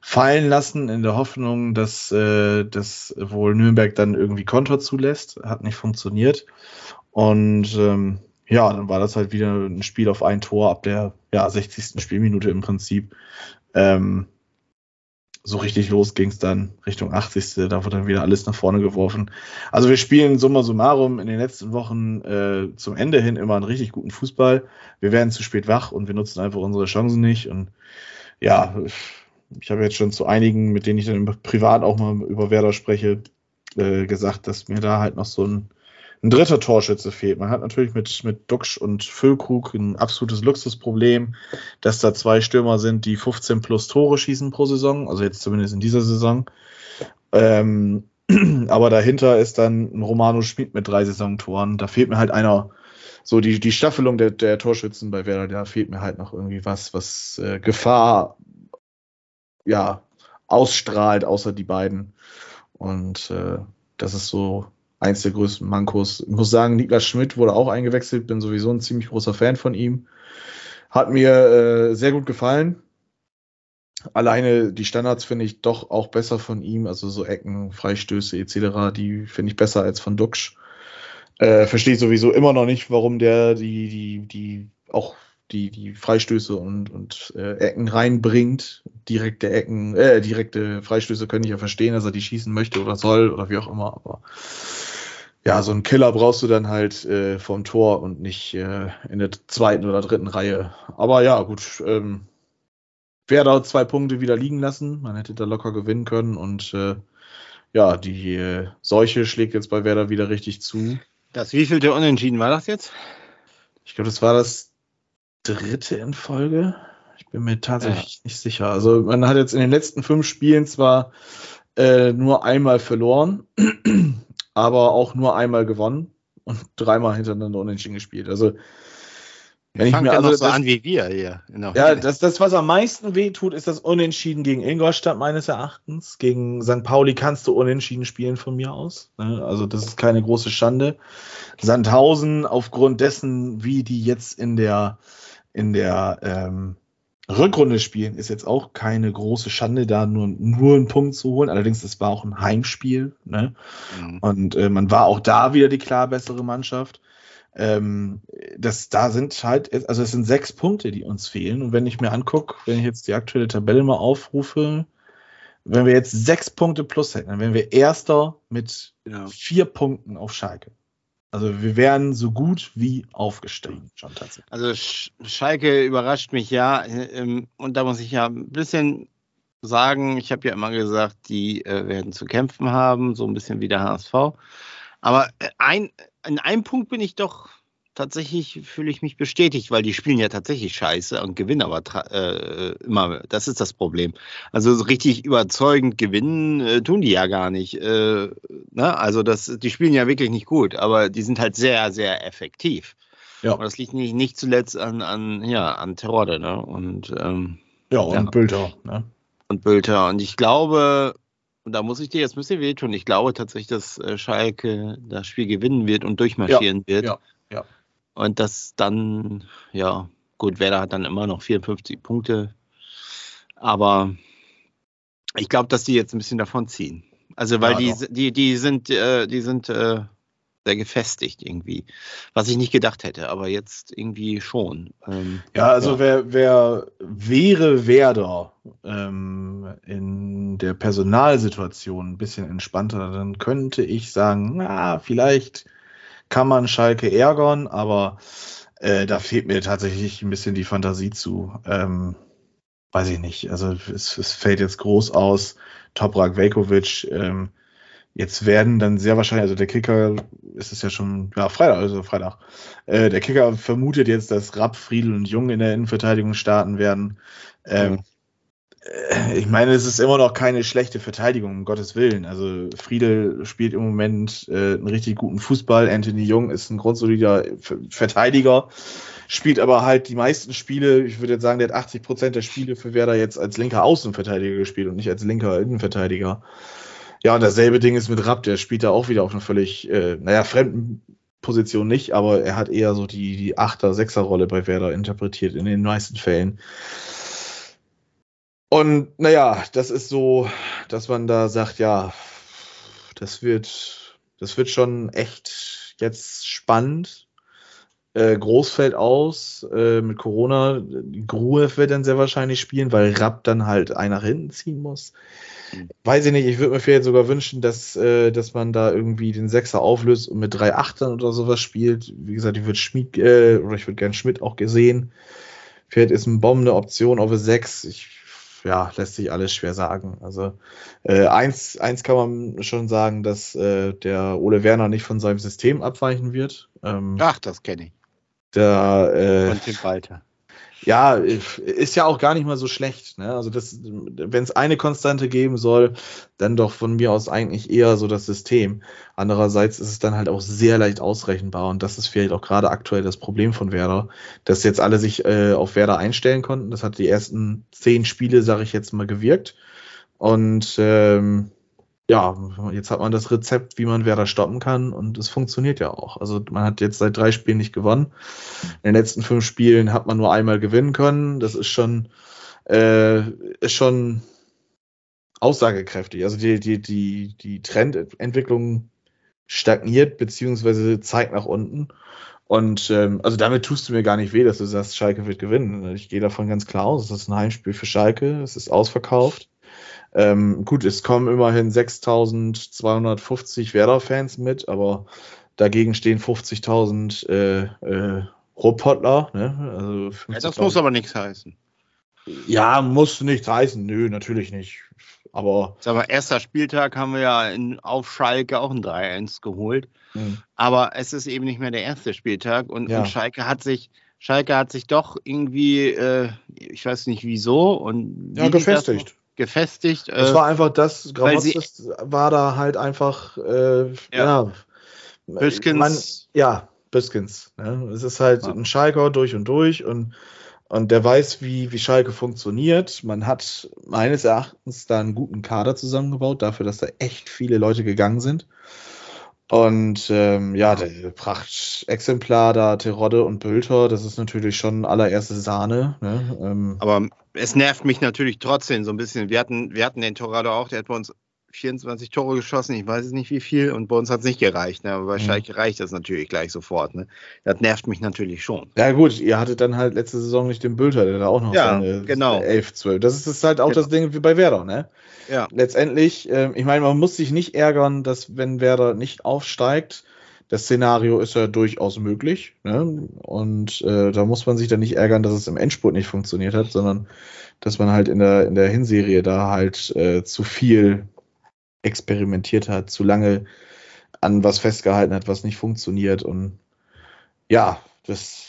fallen lassen in der Hoffnung, dass, äh, dass wohl Nürnberg dann irgendwie Konter zulässt. Hat nicht funktioniert. Und ähm, ja, dann war das halt wieder ein Spiel auf ein Tor ab der ja, 60. Spielminute im Prinzip. Ähm, so richtig los ging es dann Richtung 80. Da wurde dann wieder alles nach vorne geworfen. Also wir spielen summa summarum in den letzten Wochen äh, zum Ende hin immer einen richtig guten Fußball. Wir werden zu spät wach und wir nutzen einfach unsere Chancen nicht. Und ja, ich habe jetzt schon zu einigen, mit denen ich dann privat auch mal über Werder spreche, äh, gesagt, dass mir da halt noch so ein ein dritter Torschütze fehlt. Man hat natürlich mit, mit Duxch und Füllkrug ein absolutes Luxusproblem, dass da zwei Stürmer sind, die 15 plus Tore schießen pro Saison, also jetzt zumindest in dieser Saison. Ähm, (clears throat) aber dahinter ist dann ein Romano Schmid mit drei Saisontoren. Da fehlt mir halt einer, so die, die Staffelung der, der Torschützen bei Werder, da fehlt mir halt noch irgendwie was, was äh, Gefahr ja, ausstrahlt, außer die beiden. Und äh, das ist so eins der größten Mankos. Ich muss sagen, Niklas Schmidt wurde auch eingewechselt, bin sowieso ein ziemlich großer Fan von ihm. Hat mir äh, sehr gut gefallen. Alleine die Standards finde ich doch auch besser von ihm, also so Ecken, Freistöße etc., die finde ich besser als von Duxch. Äh, Verstehe sowieso immer noch nicht, warum der die, die, die auch die, die Freistöße und, und äh, Ecken reinbringt. Direkte Ecken, äh, direkte Freistöße können ich ja verstehen, dass er die schießen möchte oder soll oder wie auch immer, aber ja, so einen Killer brauchst du dann halt äh, vom Tor und nicht äh, in der zweiten oder dritten Reihe. Aber ja, gut. Ähm, Werder zwei Punkte wieder liegen lassen. Man hätte da locker gewinnen können und äh, ja, die äh, Seuche schlägt jetzt bei Werder wieder richtig zu. Das wievielte Unentschieden war das jetzt? Ich glaube, das war das dritte in Folge. Ich bin mir tatsächlich ja. nicht sicher. Also man hat jetzt in den letzten fünf Spielen zwar äh, nur einmal verloren, aber auch nur einmal gewonnen und (laughs) dreimal hintereinander unentschieden gespielt. Also wenn ich mir also noch so das, an wie wir hier. Ja, das, das, was am meisten wehtut, ist das Unentschieden gegen Ingolstadt meines Erachtens. Gegen St. Pauli kannst du unentschieden spielen von mir aus. Ne? Also das ist keine große Schande. Sandhausen, aufgrund dessen, wie die jetzt in der in der ähm, Rückrunde spielen, ist jetzt auch keine große Schande, da nur, nur einen Punkt zu holen. Allerdings, das war auch ein Heimspiel. Ne? Mhm. Und äh, man war auch da wieder die klar bessere Mannschaft. Ähm, das, da sind halt, also es sind sechs Punkte, die uns fehlen. Und wenn ich mir angucke, wenn ich jetzt die aktuelle Tabelle mal aufrufe, wenn wir jetzt sechs Punkte plus hätten, dann wären wir Erster mit Ja. vier Punkten auf Schalke. Also wir wären so gut wie aufgestiegen, schon tatsächlich. Also Sch Schalke überrascht mich ja. ähm, Und da muss ich ja ein bisschen sagen, ich habe ja immer gesagt, die äh, werden zu kämpfen haben, so ein bisschen wie der HSV. Aber äh, ein, in einem Punkt bin ich doch tatsächlich, fühle ich mich bestätigt, weil die spielen ja tatsächlich scheiße und gewinnen aber äh, immer. Das ist das Problem. Also so richtig überzeugend gewinnen äh, tun die ja gar nicht. Äh, ne? Also das, die spielen ja wirklich nicht gut, aber die sind halt sehr, sehr effektiv. Ja. Und das liegt nicht, nicht zuletzt an, an, ja, an Terrorde ne? und, ähm, Ja, und Ja. Bülter. Ne? und Bülter. Und ich glaube, und da muss ich dir jetzt ein bisschen wehtun, ich glaube tatsächlich, dass äh, Schalke das Spiel gewinnen wird und durchmarschieren wird. ja, ja. Und dass dann, ja, gut, Werder hat dann immer noch 54 Punkte. Aber ich glaube, dass die jetzt ein bisschen davon ziehen. Also, weil Ja, die, die, die sind, äh, die sind äh, sehr gefestigt irgendwie. Was ich nicht gedacht hätte, aber jetzt irgendwie schon. Ähm, Ja, also Ja. Wer, wer wäre Werder ähm, in der Personalsituation ein bisschen entspannter, dann könnte ich sagen, na, vielleicht kann man Schalke ärgern, aber äh, da fehlt mir tatsächlich ein bisschen die Fantasie zu. Ähm, weiß ich nicht. Also es, es fällt jetzt groß aus. Toprak Velkovic, ähm, jetzt werden dann sehr wahrscheinlich, also der Kicker, es ist ja schon, ja, Freitag, also Freitag. Äh, der Kicker vermutet jetzt, dass Rapp, Friedel und Jung in der Innenverteidigung starten werden. Ähm, äh, ich meine, es ist immer noch keine schlechte Verteidigung, um Gottes Willen. Also Friedel spielt im Moment äh, einen richtig guten Fußball. Anthony Jung ist ein grundsolider Ver- Verteidiger, spielt aber halt die meisten Spiele, ich würde jetzt sagen, der hat 80 Prozent der Spiele für Werder jetzt als linker Außenverteidiger gespielt und nicht als linker Innenverteidiger. Ja, und dasselbe Ding ist mit Rapp, der spielt da auch wieder auf einer völlig, äh, naja, fremden Position nicht, aber er hat eher so die, die Achter-, Sechser-Rolle bei Werder interpretiert in den meisten Fällen. Und naja, das ist so, dass man da sagt, ja, das wird, das wird schon echt jetzt spannend. Äh, Groß fällt aus äh, mit Corona. Gruev wird dann sehr wahrscheinlich spielen, weil Rapp dann halt einen nach hinten ziehen muss. Mhm. Weiß ich nicht, ich würde mir vielleicht sogar wünschen, dass, äh, dass man da irgendwie den Sechser auflöst und mit drei Achtern oder sowas spielt. Wie gesagt, ich würde Schmid, äh, oder ich würde gern Schmidt auch gesehen. Vielleicht ist ein Bomb eine Option auf eine 6. Ich, ja, lässt sich alles schwer sagen. Also äh, eins, eins kann man schon sagen, dass äh, der Ole Werner nicht von seinem System abweichen wird. Ähm, ach, das kenne ich. der, äh, Von Tim Walter. Ja, ist ja auch gar nicht mal so schlecht. Ne? Also das, wenn es eine Konstante geben soll, dann doch von mir aus eigentlich eher so das System. Andererseits ist es dann halt auch sehr leicht ausrechenbar und das ist vielleicht auch gerade aktuell das Problem von Werder, dass jetzt alle sich äh, auf Werder einstellen konnten. Das hat die ersten zehn Spiele, sage ich jetzt mal, gewirkt. Und ähm, ja, jetzt hat man das Rezept, wie man Werder stoppen kann und es funktioniert ja auch. Also man hat jetzt seit drei Spielen nicht gewonnen. In den letzten fünf Spielen hat man nur einmal gewinnen können. Das ist schon, äh, ist schon aussagekräftig. Also die, die, die, die Trendentwicklung stagniert beziehungsweise zeigt nach unten. Und ähm, also damit tust du mir gar nicht weh, dass du sagst, Schalke wird gewinnen. Ich gehe davon ganz klar aus. Es ist ein Heimspiel für Schalke. Es ist ausverkauft. Ähm, gut, es kommen immerhin 6250 Werder-Fans mit, aber dagegen stehen 50.000 äh, äh, Robotler. Ne? Also Ja, das 50.000 muss aber nichts heißen. ja, muss nichts heißen. Nö, natürlich nicht. Aber Sag mal, erster Spieltag haben wir ja in, auf Schalke auch ein 3-1 geholt. mh, Aber es ist eben nicht mehr der erste Spieltag und, Ja. und Schalke hat sich, Schalke hat sich doch irgendwie, äh, ich weiß nicht wieso und ja, wie das gefestigt. Gefestigt. Es Äh, war einfach das, Gramozis war da halt einfach, äh, ja. Büskens, Man, ja, Biskins. Ne? Es ist halt Ja. ein Schalker durch und durch und, und der weiß, wie, wie Schalke funktioniert. Man hat meines Erachtens da einen guten Kader zusammengebaut, dafür, dass da echt viele Leute gegangen sind. Und ähm, ja, der Prachtexemplar da, Terodde und Bülter, das ist natürlich schon allererste Sahne. Ne? Ähm, aber es nervt mich natürlich trotzdem so ein bisschen. Wir hatten, wir hatten den Torado auch, der hat bei uns 24 Tore geschossen, ich weiß es nicht wie viel, und bei uns hat es nicht gereicht. Ne? Aber bei Mhm. Schalke reicht das natürlich gleich sofort. Ne? Das nervt mich natürlich schon. Ja, gut, ihr hattet dann halt letzte Saison nicht den Bülter, der da auch noch Ja, seine genau. 11, 12. Das ist, das ist halt auch Genau. das Ding wie bei Werder, ne? Ja. Letztendlich, ähm, ich meine, man muss sich nicht ärgern, dass wenn Werder nicht aufsteigt, das Szenario ist ja durchaus möglich. Ne? Und äh, da muss man sich dann nicht ärgern, dass es im Endspurt nicht funktioniert hat, sondern dass man halt in der, in der Hinserie da halt äh, zu viel experimentiert hat, zu lange an was festgehalten hat, was nicht funktioniert. Und ja, das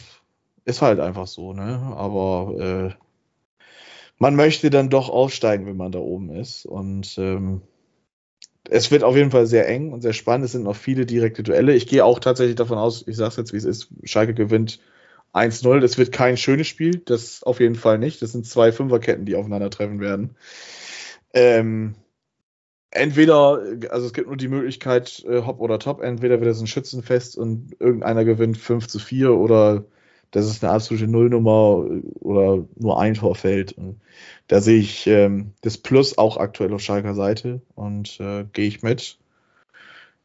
ist halt einfach so, ne? Aber äh, man möchte dann doch aufsteigen, wenn man da oben ist. Und ähm, es wird auf jeden Fall sehr eng und sehr spannend. Es sind noch viele direkte Duelle. Ich gehe auch tatsächlich davon aus, ich sage es jetzt, wie es ist, Schalke gewinnt 1-0. Das wird kein schönes Spiel, das auf jeden Fall nicht. Das sind zwei Fünferketten, die aufeinandertreffen werden. Ähm, entweder, also es gibt nur die Möglichkeit, äh, hopp oder top, entweder wird es ein Schützenfest und irgendeiner gewinnt 5 zu 4 oder das ist eine absolute Nullnummer oder nur ein Tor fällt. Und da sehe ich ähm, das Plus auch aktuell auf Schalker Seite und äh, gehe ich mit.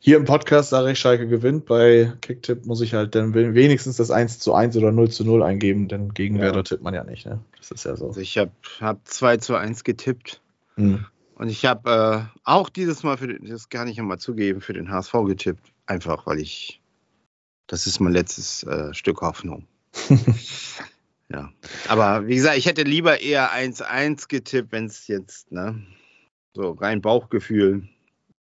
Hier im Podcast sage ich, Schalke gewinnt. Bei Kicktipp muss ich halt dann we- wenigstens das 1 zu 1 oder 0 zu 0 eingeben, denn gegen Ja. Werder tippt man ja nicht. Ne? Das ist ja so. Also ich habe hab 2 zu 1 getippt. Hm. Und ich habe äh, auch dieses Mal, für den, das kann ich immer zugeben, für den HSV getippt. Einfach, weil ich, das ist mein letztes äh, Stück Hoffnung. (laughs) ja. Aber wie gesagt, ich hätte lieber eher 1-1 getippt, wenn es jetzt, ne, so rein Bauchgefühl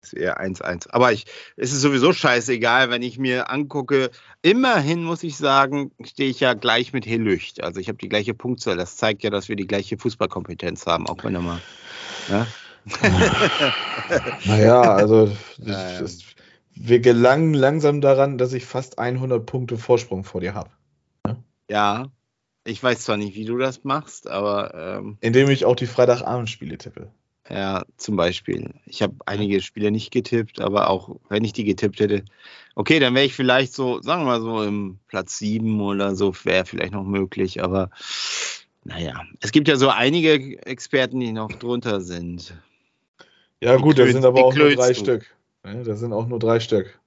ist eher 1-1. Aber ich, es ist sowieso scheißegal, wenn ich mir angucke. Immerhin muss ich sagen, stehe ich ja gleich mit Helücht. Also ich habe die gleiche Punktzahl. Das zeigt ja, dass wir die gleiche Fußballkompetenz haben, auch wenn er mal. Ja? Naja, also Ähm. (laughs) das, wir gelangen langsam daran, dass ich fast 100 Punkte Vorsprung vor dir habe. Ja, ich weiß zwar nicht, wie du das machst, aber ähm, Indem ich auch die Freitagabendspiele tippe. ja, zum Beispiel. Ich habe einige Spiele nicht getippt, aber auch wenn ich die getippt hätte, okay, dann wäre ich vielleicht so, sagen wir mal so im Platz 7 oder so, wäre vielleicht noch möglich, aber naja, es gibt ja so einige Experten, die noch drunter sind. Ja, Die gut, klönst- sind aber die auch nur drei du. Stück. Ne, Das sind auch nur drei Stück.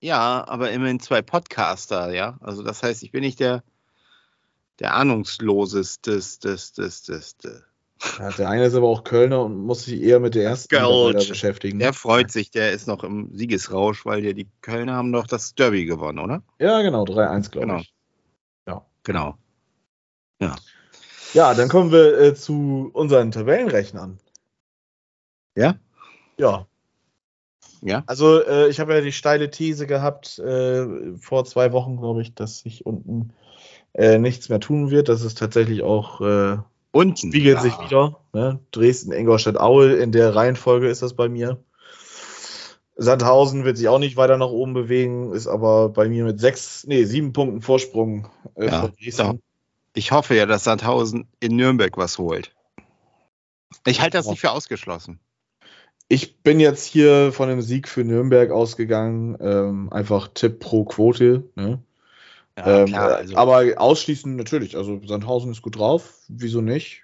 Ja, aber immerhin zwei Podcaster, ja. Also das heißt, ich bin nicht der, der ahnungsloseste. Ja, der eine ist aber auch Kölner und muss sich eher mit der ersten Geld. Beschäftigen. Der freut sich, der ist noch im Siegesrausch, weil der, die Kölner haben doch das Derby gewonnen, oder? Ja, genau, 3-1, glaube Genau. ich. Ja. Genau. Ja, dann kommen wir äh, zu unseren Tabellenrechnern. Ja? Ja. Ja. Also, äh, ich habe ja die steile These gehabt, äh, vor zwei Wochen, glaube ich, dass sich unten äh, nichts mehr tun wird. Das ist tatsächlich auch, äh, Unten. spiegelt ja. sich wieder. Ne? Dresden, Ingolstadt, Aue, in der Reihenfolge ist das bei mir. Sandhausen wird sich auch nicht weiter nach oben bewegen, ist aber bei mir mit sechs, nee, sieben Punkten Vorsprung äh, Ja, vor Dresden. Ich hoffe ja, dass Sandhausen in Nürnberg was holt. Ich halte das nicht für ausgeschlossen. Ich bin jetzt hier von einem Sieg für Nürnberg ausgegangen. Ähm, einfach Tipp pro Quote. Ne? Ja, ähm, klar, äh, also, Aber ausschließend natürlich. Also Sandhausen ist gut drauf. Wieso nicht?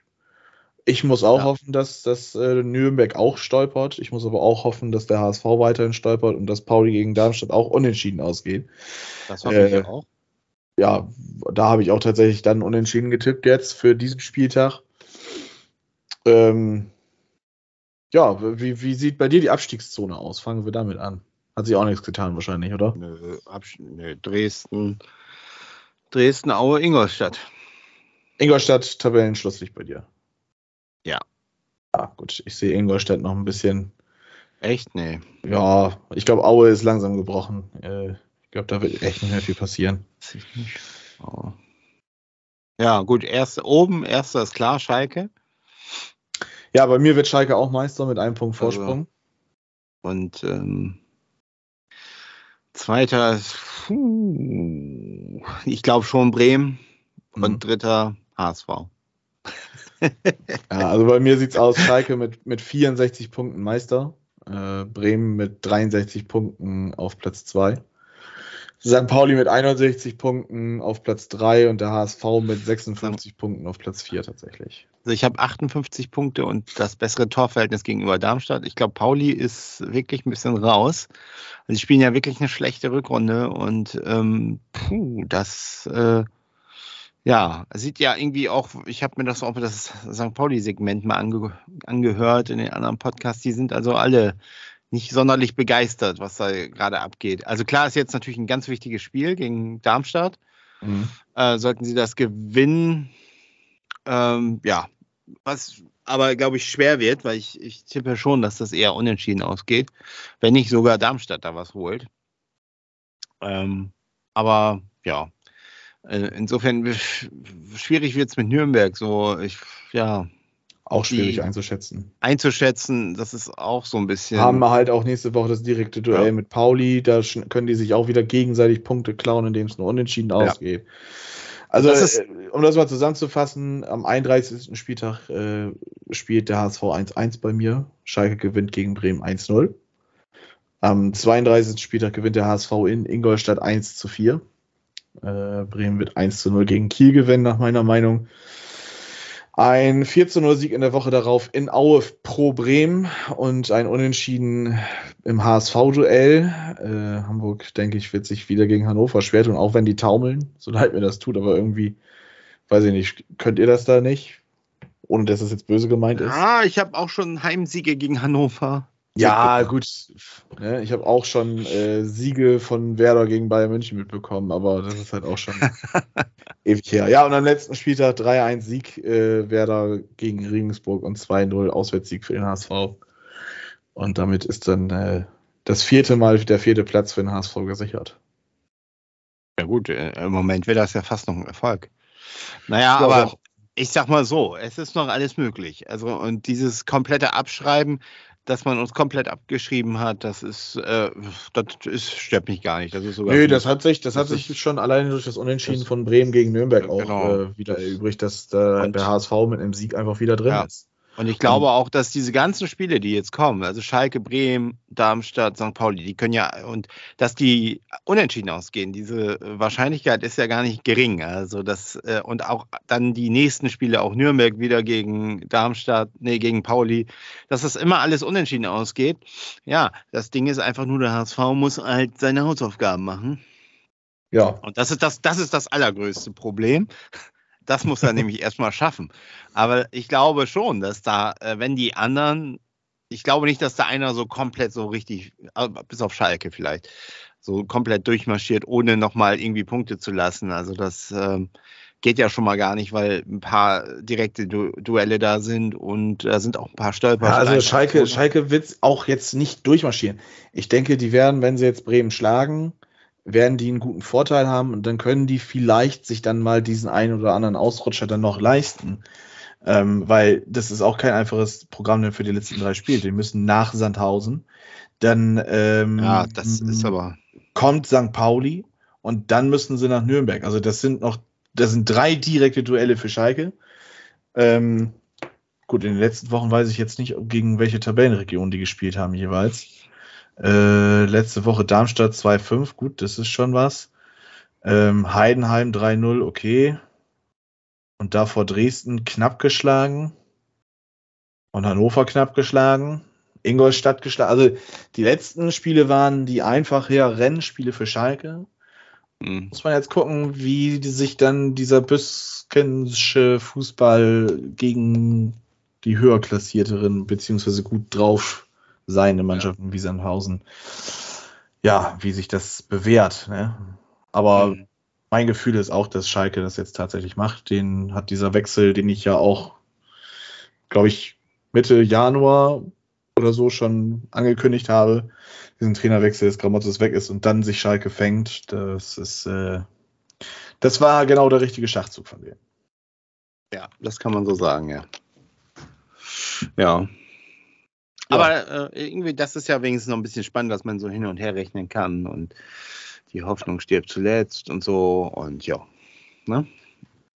Ich muss auch Ja. hoffen, dass, dass äh, Nürnberg auch stolpert. Ich muss aber auch hoffen, dass der HSV weiterhin stolpert und dass Pauli gegen Darmstadt auch unentschieden ausgeht. das hoffe ich äh, auch. Ja, da habe ich auch tatsächlich dann unentschieden getippt jetzt für diesen Spieltag. Ähm, ja, wie, wie sieht bei dir die Abstiegszone aus? Fangen wir damit an. Hat sich auch nichts getan wahrscheinlich, oder? Nö, nö, Dresden, Dresden, Aue, Ingolstadt. Ingolstadt, Tabellenschlusslicht bei dir. Ja. Ja, gut. Ich sehe Ingolstadt noch ein bisschen. Echt? Nee. Ja, ich glaube, Aue ist langsam gebrochen. Äh, ich glaube, da wird echt nicht mehr viel passieren. Oh. Ja, gut, erst oben, erster ist klar, Schalke. Ja, bei mir wird Schalke auch Meister mit einem Punkt Also, Vorsprung. Und ähm, zweiter ist, puh, ich glaube schon Bremen. Mhm. Und dritter HSV. Ja, also bei mir sieht es aus, Schalke mit, mit 64 Punkten Meister, äh, Bremen mit 63 Punkten auf Platz 2. St. Pauli mit 61 Punkten auf Platz 3 und der HSV mit 56 Punkten auf Platz 4 tatsächlich. Also ich habe 58 Punkte und das bessere Torverhältnis gegenüber Darmstadt. Ich glaube, Pauli ist wirklich ein bisschen raus. Also sie spielen ja wirklich eine schlechte Rückrunde und ähm, puh, das äh, ja, sieht ja irgendwie auch, ich habe mir das auch das St. Pauli-Segment mal ange angehört in den anderen Podcasts, die sind also alle nicht sonderlich begeistert, was da gerade abgeht. Also klar ist jetzt natürlich ein ganz wichtiges Spiel gegen Darmstadt. Mhm. Äh, sollten sie das gewinnen, ähm, ja, was aber, glaube ich, schwer wird, weil ich, ich tippe schon, dass das eher unentschieden ausgeht, wenn nicht sogar Darmstadt da was holt. Ähm, aber ja, äh, insofern schwierig wird es mit Nürnberg. So, ich, ja, auch schwierig einzuschätzen. Einzuschätzen, das ist auch so ein bisschen. Haben wir halt auch nächste Woche das direkte Duell ja. mit Pauli. Da können die sich auch wieder gegenseitig Punkte klauen, indem es nur unentschieden ja. ausgeht. Also, das ist, äh, um das mal zusammenzufassen, am 31. Spieltag äh, spielt der HSV 1-1 bei mir. Schalke gewinnt gegen Bremen 1-0. Am 32. Spieltag gewinnt der HSV in Ingolstadt 1 zu 4. Äh, Bremen wird 1 zu 0 gegen Kiel gewinnen, nach meiner Meinung. Ein 4 zu 0 Sieg in der Woche darauf in Aue pro Bremen und ein Unentschieden im HSV-Duell. Äh, Hamburg, denke ich, wird sich wieder gegen Hannover schwer tun, auch wenn die taumeln, so leid mir das tut, aber irgendwie, weiß ich nicht, könnt ihr das da nicht? Ohne dass es jetzt böse gemeint ist. Ja, ich habe auch schon Heimsiege gegen Hannover. Ja, gut. Ja, ich habe auch schon äh, Siege von Werder gegen Bayern München mitbekommen, aber das ist halt auch schon (laughs) ewig her. Ja, und am letzten Spieltag 3-1 Sieg äh, Werder gegen Regensburg und 2-0 Auswärtssieg für den HSV. Und damit ist dann äh, das vierte Mal der vierte Platz für den HSV gesichert. Ja gut, äh, im Moment wäre das ja fast noch ein Erfolg. Naja, ja, aber auch. ich sag mal so, es ist noch alles möglich. Also und dieses komplette Abschreiben, dass man uns komplett abgeschrieben hat, das ist, äh, das ist, stört mich gar nicht. Das ist sogar Nö, das hat sich, das, das hat sich schon alleine durch das Unentschieden das, von Bremen gegen Nürnberg auch genau. äh, wieder erübrigt, dass der, HSV mit einem Sieg einfach wieder drin ja. ist. Und ich (laughs) glaube mhm. auch, dass diese ganzen Spiele, die jetzt kommen, also Schalke, Bremen, Darmstadt, St. Pauli, die können ja, und dass die unentschieden ausgehen, diese Wahrscheinlichkeit ist ja gar nicht gering. Also das, äh, und auch dann die nächsten Spiele, auch Nürnberg wieder gegen Darmstadt, nee, gegen Pauli, dass das immer alles unentschieden ausgeht. Ja, das Ding ist einfach nur, der HSV muss halt seine Hausaufgaben machen. Ja. Und das ist das, das ist das allergrößte Problem. Das muss er nämlich erstmal schaffen. Aber ich glaube schon, dass da, äh, wenn die anderen, ich glaube nicht, dass da einer so komplett so richtig, äh, bis auf Schalke vielleicht, so komplett durchmarschiert, ohne nochmal irgendwie Punkte zu lassen. Also das ähm, geht ja schon mal gar nicht, weil ein paar direkte du Duelle da sind und da sind auch ein paar Stolper. Ja, also Schalke, Schalke wird auch jetzt nicht durchmarschieren. Ich denke, die werden, wenn sie jetzt Bremen schlagen, werden die einen guten Vorteil haben und dann können die vielleicht sich dann mal diesen einen oder anderen Ausrutscher dann noch leisten. Ähm, weil das ist auch kein einfaches Programm für die letzten drei Spiele. Die müssen nach Sandhausen. Dann ähm, ja, das ist aber kommt St. Pauli und dann müssen sie nach Nürnberg. Also das sind noch, das sind drei direkte Duelle für Schalke. Ähm, gut, in den letzten Wochen weiß ich jetzt nicht, gegen welche Tabellenregion die gespielt haben jeweils. Äh, letzte Woche Darmstadt 2-5, gut, das ist schon was. Ähm, Heidenheim 3-0, okay. Und davor Dresden knapp geschlagen. Und Hannover knapp geschlagen. Ingolstadt geschlagen. Also die letzten Spiele waren die einfach her Rennspiele für Schalke. Mhm. Muss man jetzt gucken, wie sich dann dieser Büskensche Fußball gegen die höher klassierteren beziehungsweise gut drauf seine Mannschaften ja. wie Sandhausen, ja, wie sich das bewährt. Ne? Aber mhm. mein Gefühl ist auch, dass Schalke das jetzt tatsächlich macht. Den hat dieser Wechsel, den ich ja auch, glaube ich, Mitte Januar oder so schon angekündigt habe, diesen Trainerwechsel, dass Grammatos weg ist und dann sich Schalke fängt, das ist, äh, das war genau der richtige Schachzug von denen. Ja, das kann man so sagen, ja. Ja, aber äh, irgendwie, das ist ja wenigstens noch ein bisschen spannend, dass man so hin und her rechnen kann und die Hoffnung stirbt zuletzt und so und ja. Ne?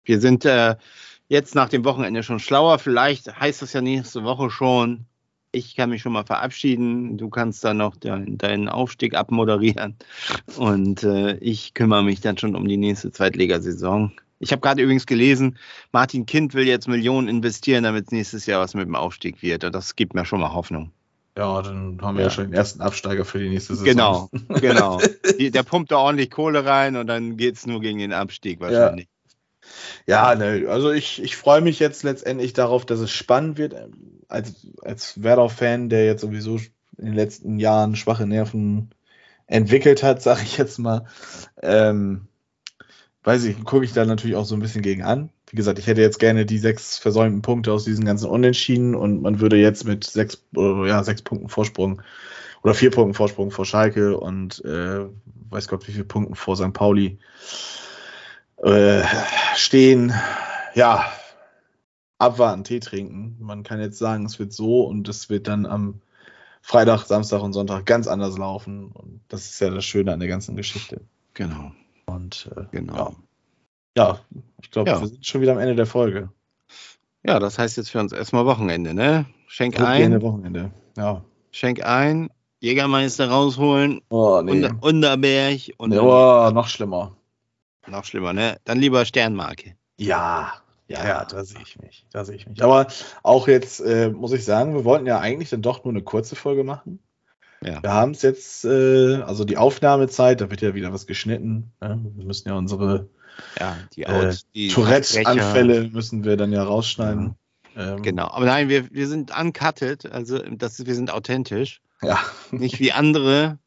Wir sind äh, jetzt nach dem Wochenende schon schlauer. Vielleicht heißt das ja nächste Woche schon ich kann mich schon mal verabschieden. Du kannst dann noch deinen, deinen Aufstieg abmoderieren. Und äh, ich kümmere mich dann schon um die nächste Zweitligasaison. Ich habe gerade übrigens gelesen, Martin Kind will jetzt Millionen investieren, damit es nächstes Jahr was mit dem Aufstieg wird. Und das gibt mir schon mal Hoffnung. Ja, dann haben wir ja, ja schon den ersten Absteiger für die nächste Saison. Genau, (laughs) genau. Die, der pumpt da ordentlich Kohle rein und dann geht es nur gegen den Abstieg wahrscheinlich. Ja, ja ne, also ich, ich freue mich jetzt letztendlich darauf, dass es spannend wird. Als, als Werder-Fan, der jetzt sowieso in den letzten Jahren schwache Nerven entwickelt hat, (laughs) sage ich jetzt mal, ähm, weiß ich, gucke ich da natürlich auch so ein bisschen gegen an wie gesagt, ich hätte jetzt gerne die sechs versäumten Punkte aus diesen ganzen Unentschieden und man würde jetzt mit sechs, ja, sechs Punkten Vorsprung oder vier Punkten Vorsprung vor Schalke und äh, weiß Gott, wie viele Punkten vor St. Pauli äh, stehen. Ja, abwarten, Tee trinken. Man kann jetzt sagen, es wird so und es wird dann am Freitag, Samstag und Sonntag ganz anders laufen. Und das ist ja das Schöne an der ganzen Geschichte. Genau. Und äh, genau. Ja. Ja, ich glaube, ja. wir sind schon wieder am Ende der Folge. Ja, das heißt jetzt für uns erstmal Wochenende, ne? Schenk Gut ein. Gerne Wochenende, ja. Schenk ein, Jägermeister rausholen, oh, nee. Under Unterberg und. Oh, noch schlimmer. Noch schlimmer, ne? Dann lieber Sternmarke. Ja, ja, ja, da sehe ich mich. Da sehe ich mich. Aber auch jetzt äh, muss ich sagen, wir wollten ja eigentlich dann doch nur eine kurze Folge machen. Ja. Wir haben es jetzt, äh, also die Aufnahmezeit, da wird ja wieder was geschnitten. Ne? Wir müssen ja unsere ja, die, äh, die Tourette-Anfälle müssen wir dann ja rausschneiden. Ja. Ähm, genau, aber nein, wir, wir sind uncutted, also das, wir sind authentisch. Ja. Nicht wie andere.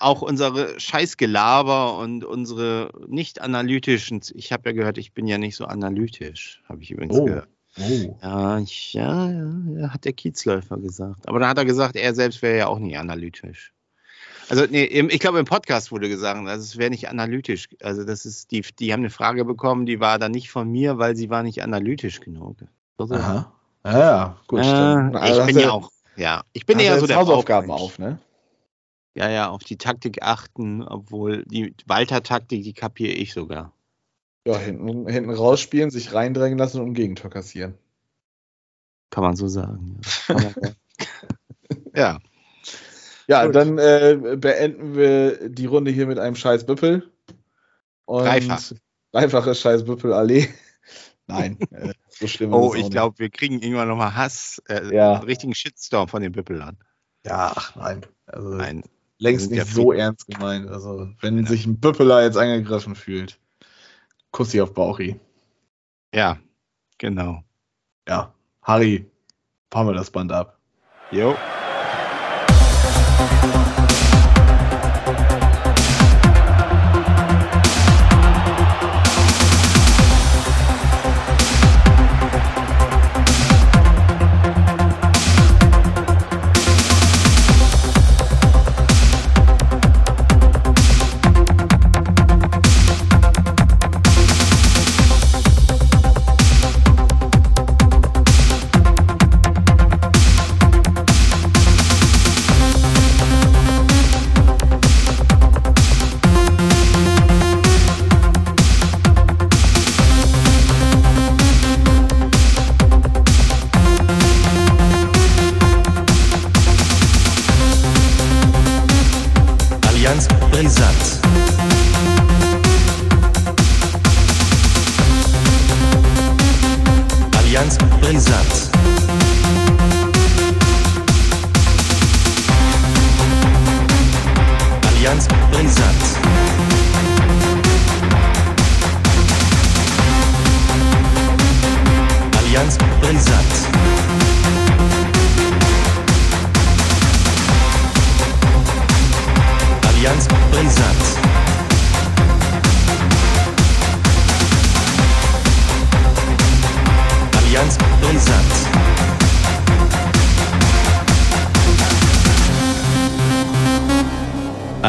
Auch unsere Scheißgelaber und unsere nicht analytischen, ich habe ja gehört, ich bin ja nicht so analytisch, habe ich übrigens oh. gehört. Oh. Ja, ich, ja, ja, hat der Kiezläufer gesagt. Aber dann hat er gesagt, er selbst wäre ja auch nicht analytisch. Also, nee, ich glaube, im Podcast wurde gesagt, also es wäre nicht analytisch. Also, das ist, die, die haben eine Frage bekommen, die war dann nicht von mir, weil sie war nicht analytisch genug. Also, Aha. Ja, ja, gut. Äh, also ich bin ja auch, ja, ich bin eher so der Hausaufgaben auf, ne? Ja, ja, auf die Taktik achten, obwohl die Walter-Taktik, die kapiere ich sogar. Ja, hinten, hinten rausspielen, sich reindrängen lassen und ein Gegentor kassieren. Kann man so sagen. Ja. (laughs) ja. Ja, Gut. dann äh, beenden wir die Runde hier mit einem scheiß Büppel. Und Dreifach. Dreifache scheiß Büppel-Allee. Nein, (laughs) äh, so schlimm ist Oh, ich glaube, wir kriegen irgendwann nochmal Hass, äh, ja. einen richtigen Shitstorm von den Büppelern. Ja, ach nein. Also nein. Längst nicht so ernst gemeint. Also, wenn ja. sich ein Büppeler jetzt angegriffen fühlt, Kussi auf Bauchi. Ja, genau. Ja, Harry, fahren wir das Band ab. Jo.